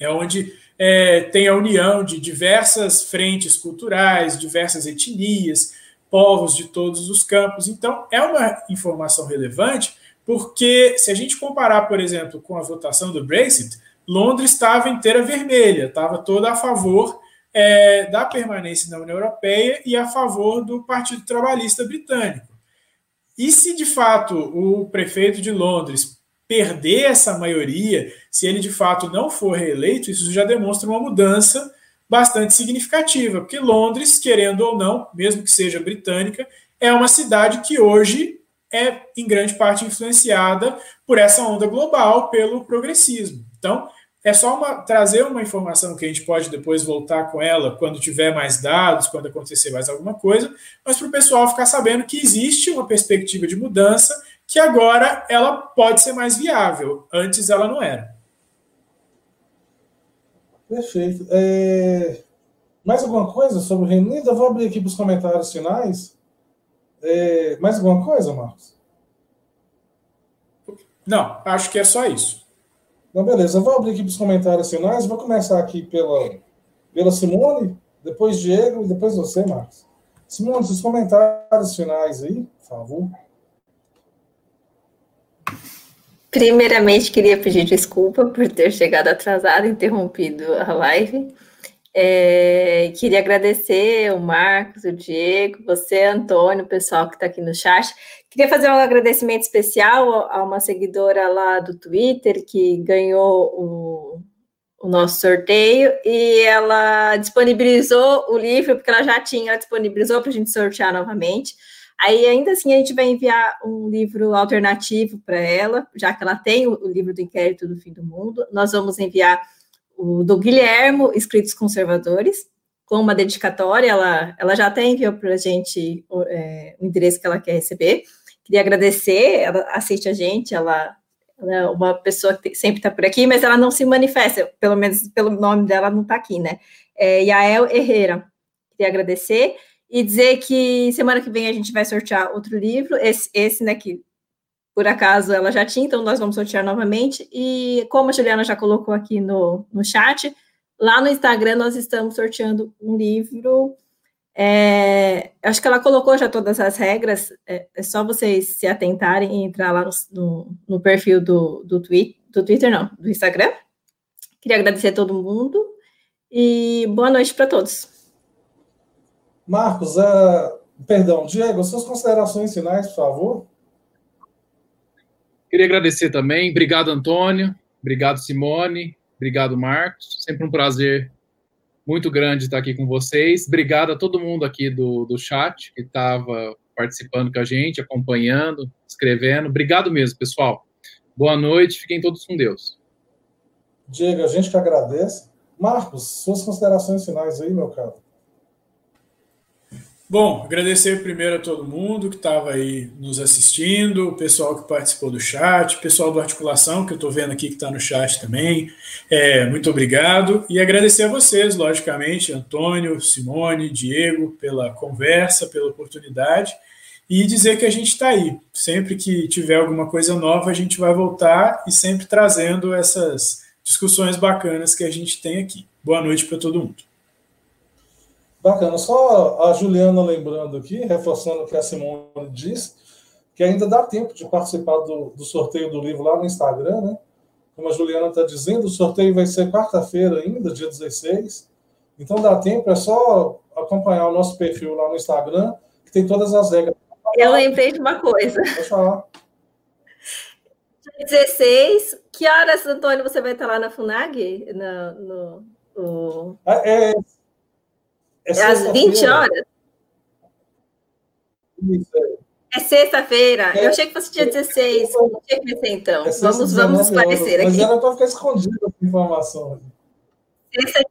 É onde é, tem a união de diversas frentes culturais, diversas etnias, povos de todos os campos. Então, é uma informação relevante, porque se a gente comparar, por exemplo, com a votação do Brexit, Londres estava inteira vermelha, estava toda a favor é, da permanência na União Europeia e a favor do Partido Trabalhista Britânico. E se de fato o prefeito de Londres perder essa maioria, se ele de fato não for reeleito, isso já demonstra uma mudança bastante significativa, porque Londres, querendo ou não, mesmo que seja britânica, é uma cidade que hoje é em grande parte influenciada por essa onda global, pelo progressismo. Então, é só uma, trazer uma informação que a gente pode depois voltar com ela quando tiver mais dados, quando acontecer mais alguma coisa, mas para o pessoal ficar sabendo que existe uma perspectiva de mudança que agora ela pode ser mais viável. Antes ela não era. Perfeito. É... Mais alguma coisa sobre o Reino Unido? Eu vou abrir aqui para os comentários finais. É... Mais alguma coisa, Marcos? Não, acho que é só isso. Então, beleza. Eu vou abrir aqui para os comentários finais. Vou começar aqui pela, pela Simone, depois Diego e depois você, Marcos. Simone, os comentários finais aí, por favor. Primeiramente, queria pedir desculpa por ter chegado atrasado, interrompido a live. É, queria agradecer o Marcos, o Diego, você, Antônio, o pessoal que está aqui no chat. Queria fazer um agradecimento especial a uma seguidora lá do Twitter que ganhou o, o nosso sorteio e ela disponibilizou o livro, porque ela já tinha, ela disponibilizou para a gente sortear novamente. Aí, ainda assim, a gente vai enviar um livro alternativo para ela, já que ela tem o, o livro do Inquérito do Fim do Mundo. Nós vamos enviar o do Guilhermo, Escritos Conservadores, com uma dedicatória. Ela, ela já até enviou para a gente é, o endereço que ela quer receber. Queria agradecer, ela assiste a gente, ela, ela é uma pessoa que sempre está por aqui, mas ela não se manifesta, pelo menos pelo nome dela não está aqui, né? É Yael Herrera. Queria agradecer e dizer que semana que vem a gente vai sortear outro livro, esse, esse né, que por acaso ela já tinha, então nós vamos sortear novamente. E como a Juliana já colocou aqui no, no chat, lá no Instagram nós estamos sorteando um livro. É, acho que ela colocou já todas as regras, é, é só vocês se atentarem e entrar lá no, no, no perfil do, do, tweet, do Twitter, não, do Instagram. Queria agradecer a todo mundo e boa noite para todos. Marcos, uh, perdão, Diego, suas considerações finais, por favor. Queria agradecer também. Obrigado, Antônio. Obrigado, Simone. Obrigado, Marcos. Sempre um prazer muito grande estar aqui com vocês. Obrigado a todo mundo aqui do, do chat que estava participando com a gente, acompanhando, escrevendo. Obrigado mesmo, pessoal. Boa noite. Fiquem todos com Deus. Diego, a gente que agradece. Marcos, suas considerações finais aí, meu caro. Bom, agradecer primeiro a todo mundo que estava aí nos assistindo, o pessoal que participou do chat, o pessoal do Articulação, que eu estou vendo aqui que está no chat também. É, muito obrigado. E agradecer a vocês, logicamente, Antônio, Simone, Diego, pela conversa, pela oportunidade. E dizer que a gente está aí. Sempre que tiver alguma coisa nova, a gente vai voltar e sempre trazendo essas discussões bacanas que a gente tem aqui. Boa noite para todo mundo. Bacana. Só a Juliana lembrando aqui, reforçando o que a Simone disse, que ainda dá tempo de participar do, do sorteio do livro lá no Instagram, né? Como a Juliana está dizendo, o sorteio vai ser quarta-feira ainda, dia 16. Então dá tempo, é só acompanhar o nosso perfil lá no Instagram, que tem todas as regras. Eu lembrei de uma coisa. Pode falar. Dia 16, que horas, Antônio, você vai estar lá na FUNAG? No, no, no... É, é é, é às 20 horas? Isso, é. é sexta-feira. É, eu achei que fosse dia 16. Não tinha que ser, então. É vamos, vamos esclarecer horas, aqui. Mas era para ficar escondida essa informação. Sexta,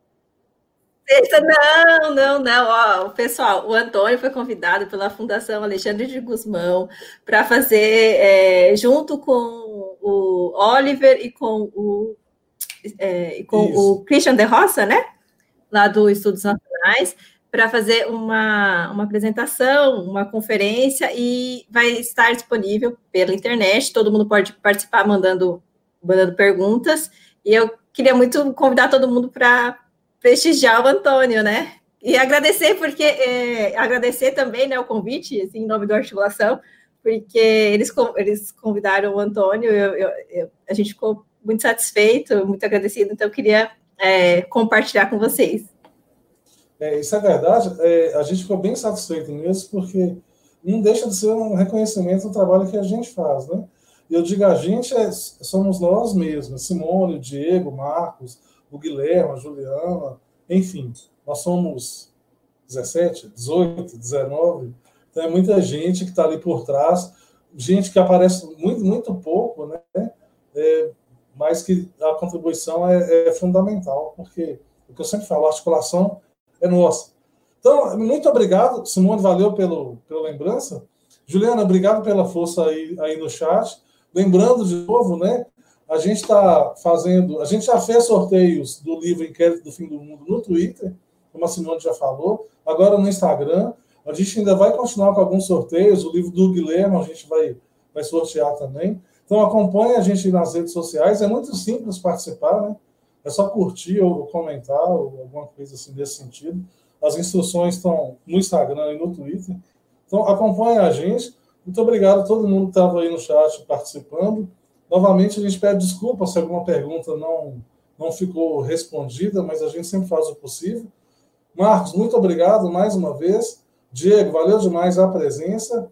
sexta, não, não, não. Ó, o pessoal, o Antônio foi convidado pela Fundação Alexandre de Guzmão para fazer, é, junto com o Oliver e com o, é, com o Christian de Roça, né? Lá do Estudos Nacionais para fazer uma, uma apresentação, uma conferência, e vai estar disponível pela internet. Todo mundo pode participar mandando, mandando perguntas. E eu queria muito convidar todo mundo para prestigiar o Antônio, né? E agradecer, porque é, agradecer também né, o convite, assim, em nome da articulação, porque eles, eles convidaram o Antônio, eu, eu, eu, a gente ficou muito satisfeito, muito agradecido, então eu queria é, compartilhar com vocês. É, isso é verdade, é, a gente ficou bem satisfeito mesmo, porque não deixa de ser um reconhecimento do trabalho que a gente faz, né? E eu digo a gente, é, somos nós mesmos, Simone, Diego, Marcos, o Guilherme, a Juliana, enfim, nós somos 17, 18, 19, então é muita gente que está ali por trás, gente que aparece muito, muito pouco, né? É, mas que a contribuição é, é, fundamental, porque o que eu sempre falo, articulação é nossa. Então, muito obrigado, Simone, valeu pelo, pela lembrança. Juliana, obrigado pela força aí, aí no chat. Lembrando de novo, né? A gente está fazendo, a gente já fez sorteios do livro Inquérito do Fim do Mundo no Twitter, como a Simone já falou, agora no Instagram. A gente ainda vai continuar com alguns sorteios, o livro do Guilherme a gente vai, vai sortear também. Então acompanhe a gente nas redes sociais, é muito simples participar, né? É só curtir ou comentar, ou alguma coisa assim desse sentido. As instruções estão no Instagram e no Twitter. Então acompanhe a gente. Muito obrigado a todo mundo que estava aí no chat participando. Novamente, a gente pede desculpa se alguma pergunta não, não ficou respondida, mas a gente sempre faz o possível. Marcos, muito obrigado mais uma vez. Diego, valeu demais a presença.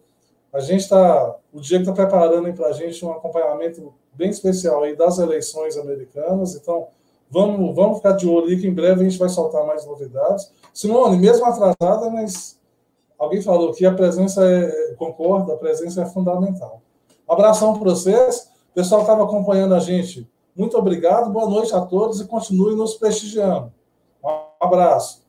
A gente está, o Diego está preparando para a gente um acompanhamento bem especial aí das eleições americanas. Então, vamos, vamos ficar de olho aí que em breve a gente vai soltar mais novidades. Simone, mesmo atrasada, mas alguém falou que a presença é, concorda, a presença é fundamental. Abração para vocês. O pessoal estava acompanhando a gente. Muito obrigado, boa noite a todos e continue nos prestigiando. Um abraço.